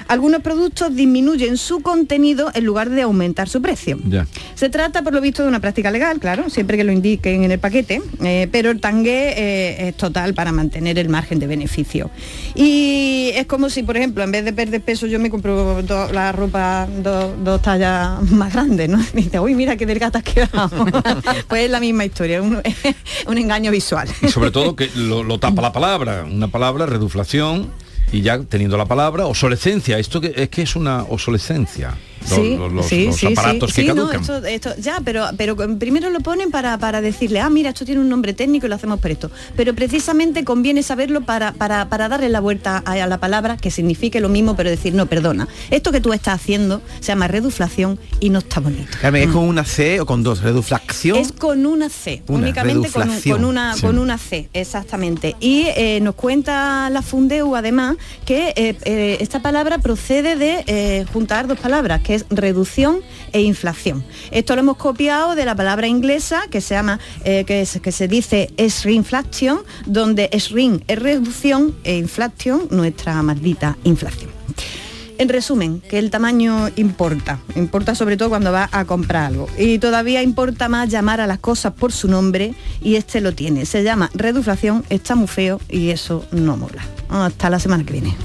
Algunos productos disminuyen su contenido en lugar de aumentar su precio. Ya. Se trata, por lo visto, de una práctica legal, claro, siempre que lo indiquen en el paquete, eh, pero el tangue eh, es total para mantener el margen de beneficio. Y es como si, por ejemplo, en vez de perder peso, yo me compro do- la ropa do- dos tallas más grandes, ¿no? [laughs] Y dice, uy, mira qué delgata has quedado. [laughs] pues es la misma historia, [laughs] un, engaño visual. Y sobre todo que lo, lo tapa la palabra, una palabra, reduflación, y ya teniendo la palabra, obsolescencia, esto que, es que es una obsolescencia. Sí, los- los- sí, los sí, aparatos sí. que Sí, no, caducan. esto- esto- ya, pero, pero primero lo ponen para, para decirle, ah, mira, esto tiene un nombre técnico y lo hacemos por esto. Pero precisamente conviene saberlo para, para, para darle la vuelta a, a la palabra que signifique lo mismo, pero decir, no, perdona, esto que tú estás haciendo se llama reduflación y no está bonito. Carmen, ¿es con una C o con dos? ¿Reduflación? Es con una C, Una únicamente con, un- reduflación. con una, Sí. con una C, exactamente. Y eh, nos cuenta la Fundeu además que eh, eh, esta palabra procede de eh, juntar dos palabras, que reducción e inflación. Esto lo hemos copiado de la palabra inglesa que se llama, eh, que, es- que se dice shrinkflation, donde shrink es reducción e inflación, nuestra maldita inflación. En resumen, que el tamaño importa, importa sobre todo cuando vas a comprar algo. Y todavía importa más llamar a las cosas por su nombre y este lo tiene. Se llama reduflación, está muy feo y eso no mola. Hasta la semana que viene.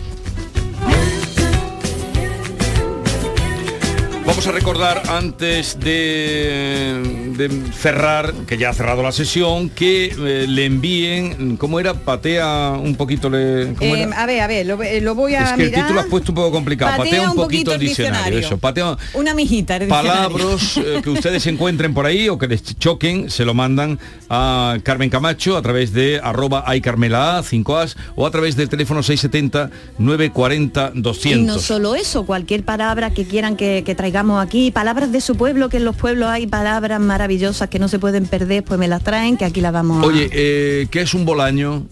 Vamos a recordar antes de, de cerrar, que ya ha cerrado la sesión, que eh, le envíen, ¿cómo era? Patea un poquito, le, ¿cómo Eh, era? a ver, a ver, lo, eh, lo voy a Es que el mirar. título has puesto un poco complicado. Patea, un poquito, el diccionario. Eso, patea Una mijita. el palabras eh, que ustedes encuentren por ahí o que les choquen, se lo mandan a Carmen Camacho a través de arroba iCarmela 5as o a través del teléfono 670 940 200. Y no solo eso, cualquier palabra que quieran que, que traigamos aquí, palabras de su pueblo, que en los pueblos hay palabras maravillosas que no se pueden perder, pues me las traen, que aquí las vamos a... Oye, eh, ¿qué es un bolaño?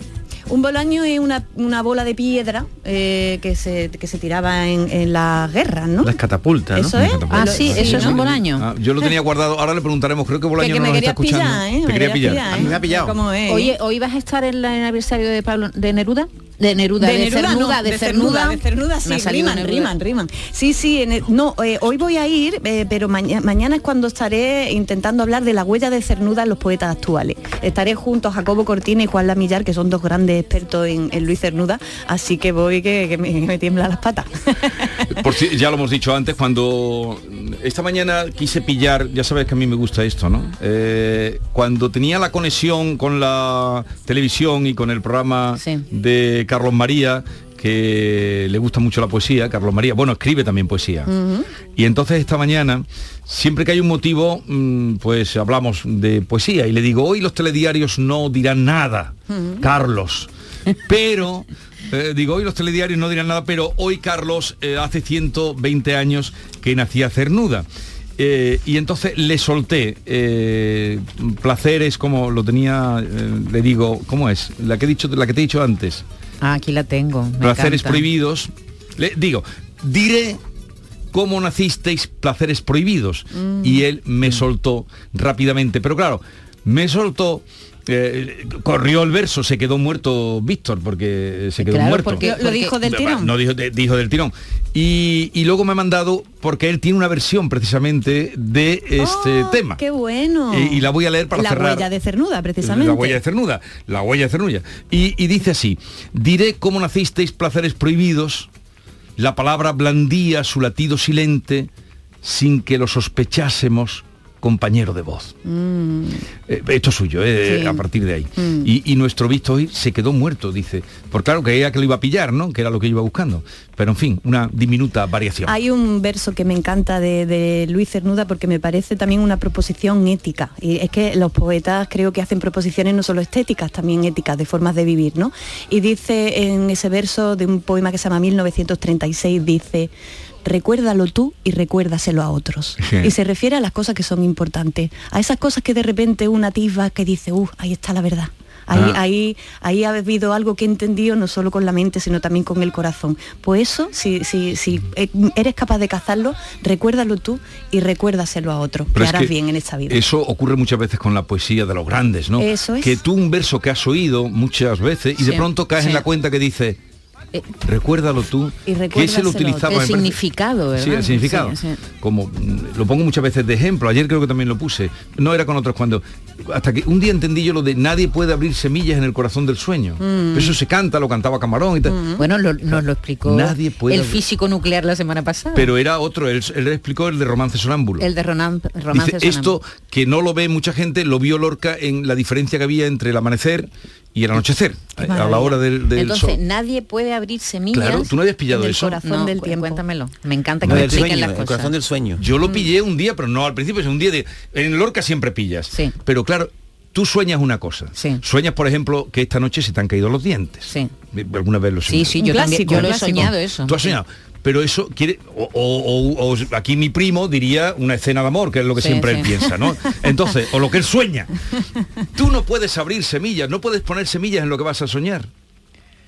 Un bolaño es una, una bola de piedra eh, que, se, que se tiraba en, en las guerras, ¿no? Las catapultas, ¿no? Eso es. Ah, sí, eso es un bolaño. Ah, yo lo tenía [laughs] guardado, ahora le preguntaremos, creo que Bolaño Que- que no me nos está querías escuchando. pillar, ¿eh? Te Me quería pillar. pillar, ¿eh? A mí me ha pillado. ¿Cómo es? Oye, hoy vas a estar en el aniversario de Pablo de Neruda. De Neruda, de, Neruda, Cernuda, no, de, de Cernuda. Cernuda, de Cernuda, sí, riman, Neruda. riman, riman. Sí, sí, en el- no, eh, hoy voy a ir, eh, pero maña- mañana es cuando estaré intentando hablar de la huella de Cernuda en los poetas actuales. Estaré junto a Jacobo Cortina y Juan Lamillar, que son dos grandes expertos en, en Luis Cernuda, así que voy que, que me, me tiemblan las patas. [laughs] Por si, ya lo hemos dicho antes, cuando esta mañana quise pillar, ya sabes que a mí me gusta esto, ¿no? Eh, cuando tenía la conexión con la televisión y con el programa de Carlos María, que le gusta mucho la poesía, Carlos María, bueno, escribe también poesía. Y entonces esta mañana, siempre que hay un motivo, mm, pues hablamos de poesía y le digo, hoy los telediarios no dirán nada, Carlos, pero... eh, digo, hoy los telediarios no dirán nada, pero hoy Carlos eh, hace 120 años que nacía Cernuda. Eh, y entonces le solté eh, placeres como lo tenía, eh, le digo, ¿cómo es? La que he dicho, la que te he dicho antes. Ah, aquí la tengo. me placeres encanta. prohibidos. Le digo, diré cómo nacisteis placeres prohibidos. Mm. Y él me soltó rápidamente. Pero claro, me soltó. Eh, corrió el verso, se quedó muerto Víctor porque se quedó Claro, muerto. porque- Lo- lo dijo del tirón. No dijo, de- dijo del tirón. Y, y luego me ha mandado porque él tiene una versión precisamente de este tema. Oh, ¡Qué bueno! Y, y la voy a leer para la cerrar. huella de Cernuda, precisamente. La huella de cernuda, la huella de cernuda. Y, y dice así, diré cómo nacisteis placeres prohibidos, la palabra blandía su latido silente, sin que lo sospechásemos, compañero de voz. Mm. Eh, esto es suyo, eh, Sí. a partir de ahí. Mm. Y, y nuestro visto hoy se quedó muerto, dice. Por claro, que ella que lo iba a pillar, ¿no? Que era lo que iba buscando. Pero en fin, una diminuta variación. Hay un verso que me encanta de, de Luis Cernuda porque me parece también una proposición ética. Y es que los poetas creo que hacen proposiciones no solo estéticas, también éticas, de formas de vivir, ¿no? Y dice en ese verso de un poema que se llama 1936, dice, recuérdalo tú y recuérdaselo a otros. [laughs] Sí. Y se refiere a las cosas que son importantes, a esas cosas que de repente una atisba que dice, uh, ahí está la verdad. Ahí, Ah. ahí, ahí ha habido algo que he entendido no solo con la mente, sino también con el corazón. Pues eso, si, si, si eh, eres capaz de cazarlo, recuérdalo tú y recuérdaselo a otro. Pero que harás que bien en esta vida. Eso ocurre muchas veces con la poesía de los grandes, ¿no? Eso es. Que tú un verso que has oído muchas veces y de pronto caes en la cuenta que dice, Eh, recuérdalo tú, y que ese lo utilizaba... El significado, ¿verdad? Sí, el significado. Sí, sí. Como mm, lo pongo muchas veces de ejemplo, ayer creo que también lo puse, no era con otros cuando, hasta que un día entendí yo lo de nadie puede abrir semillas en el corazón del sueño. Mm. Eso se canta, lo cantaba Camarón y tal. Bueno, lo- nos lo explicó Nadie puede el físico nuclear la semana pasada. Pero era otro, él, él explicó el de Romance Sonámbulo. el de Ronan, Romance Dice, Sonámbulo. esto que no lo ve mucha gente, lo vio Lorca en la diferencia que había entre el amanecer y el anochecer, a la hora del, del Entonces, sol. nadie puede abrir semillas. Claro, tú no habías pillado en el eso. corazón No, del tiempo. Cuéntamelo. Me encanta que No, me del expliquen sueño, las el cosas. corazón del sueño. Yo lo pillé un día, pero no al principio, es un día de... En Lorca siempre pillas. Pero claro, tú sueñas una cosa. Sueñas, por ejemplo, que esta noche se te han caído los dientes. Sí. ¿Alguna vez lo Sí, soñaste? sí, yo también- clásico, yo lo he soñado eso. Tú has soñado. Pero eso quiere, o, o- o- o aquí mi primo diría una escena de amor, que es lo que Sí, siempre sí. él piensa, ¿no? [laughs] Entonces, o lo que él sueña. Tú no puedes abrir semillas, no puedes poner semillas en lo que vas a soñar.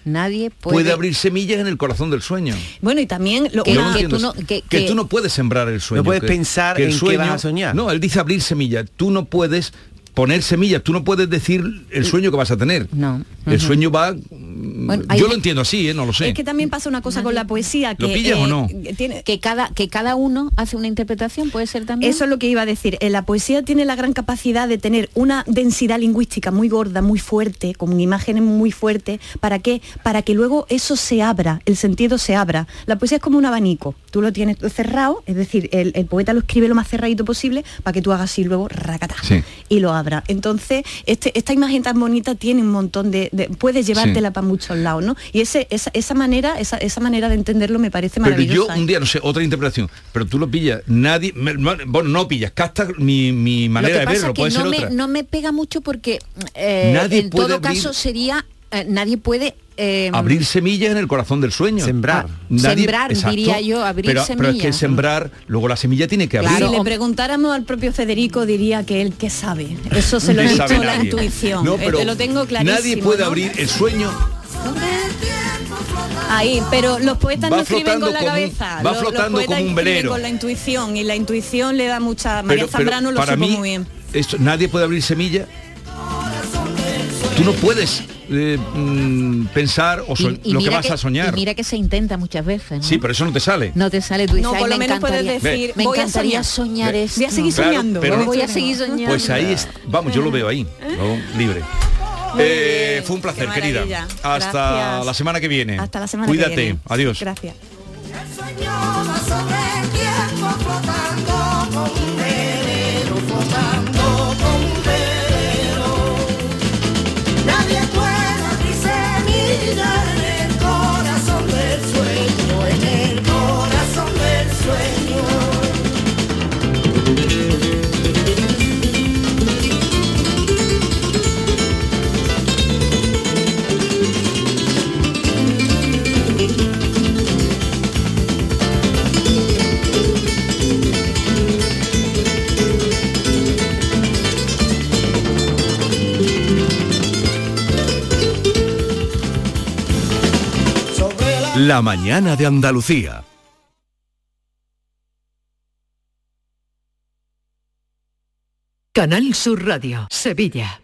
Nadie puede, Puede, abrir semillas en el corazón del sueño. Bueno, y también lo, eso. que, tú no puedes sembrar el sueño. No puedes que- pensar que el en qué sueño- vas a soñar. No, él dice abrir semillas. Tú no puedes poner semillas, tú no puedes decir el sueño que vas a tener. No. El sueño va... mm, hay- yo lo entiendo así, ¿eh? no lo sé. Es que también pasa una cosa con la poesía que ¿Lo pillas o no? tiene que cada que cada uno hace una interpretación puede ser también Eso es lo que iba a decir. Eh, La poesía tiene la gran capacidad de tener una densidad lingüística muy gorda, muy fuerte, con imágenes muy fuertes. ¿Para qué? Para que luego eso se abra, el sentido se abra. La poesía es como un abanico. Tú lo tienes cerrado, es decir, el, el poeta lo escribe lo más cerradito posible para que tú hagas así luego racata y lo Entonces, este, esta imagen tan bonita tiene un montón de. de- puedes llevártela para muchos lados, ¿no? Y ese, esa, esa manera, esa, esa manera de entenderlo me parece Pero yo maravillosa. un día, no sé, otra interpretación, pero tú lo pillas, nadie, me- bueno, no pillas, captas mi, mi manera de verlo, es que puede no ser me, otra. no me pega mucho porque eh, Nadie en todo abrir- caso sería eh, nadie puede eh, abrir semillas en el corazón del sueño. Sembrar. Sembrar, diría yo, abrir pero, Pero es que semillas. sembrar, luego la semilla tiene que abrir. Si le preguntáramos al propio Federico diría que él que sabe. Eso se lo ha dicho la nadie. intuición. No, Eh, pero te lo tengo clarísimo. Nadie puede ¿no? abrir el sueño. Ahí, pero los poetas Va no escriben con la un- cabeza. va Los- flotando como un escriben velero. con la intuición y la intuición le da mucha. María Pero- pero Zambrano lo para supo mí, muy bien. esto, nadie puede abrir semilla. Tú no puedes eh, mm, pensar o so- y lo que vas a soñar. y mira que se intenta muchas veces ¿no? Sí, pero eso no te sale. no te sale tú dices, No, "Ay, por lo me menos puedes decir, me voy a encantaría soñar. soñar esto Voy a seguir Claro, soñando. pero voy a seguir soñando Pues ahí es, vamos, yo lo veo ahí, libre. Eh, fue un placer, querida. Hasta Gracias. la semana que viene. Hasta la semana Cuídate. que viene. Adiós. Gracias. La mañana de Andalucía. Canal Sur Radio, Sevilla.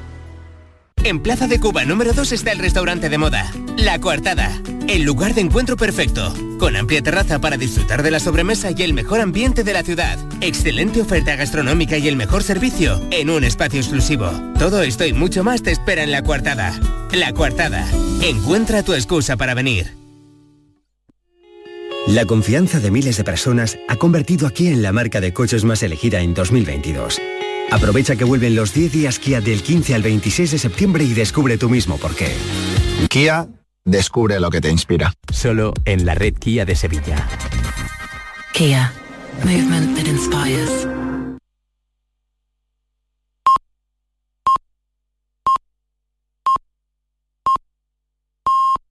En Plaza de Cuba número 2 está el restaurante de moda, La Coartada, el lugar de encuentro perfecto, con amplia terraza para disfrutar de la sobremesa y el mejor ambiente de la ciudad, excelente oferta gastronómica y el mejor servicio en un espacio exclusivo. Todo esto y mucho más te espera en La Coartada. La Coartada, encuentra tu excusa para venir. La confianza de miles de personas ha convertido a Kia en la marca de coches más elegida en 2022. Aprovecha que vuelven los 10 días Kia del 15 al 26 de septiembre y descubre tú mismo por qué. Kia, descubre lo que te inspira. Solo en la red Kia de Sevilla. Kia, movement that inspires.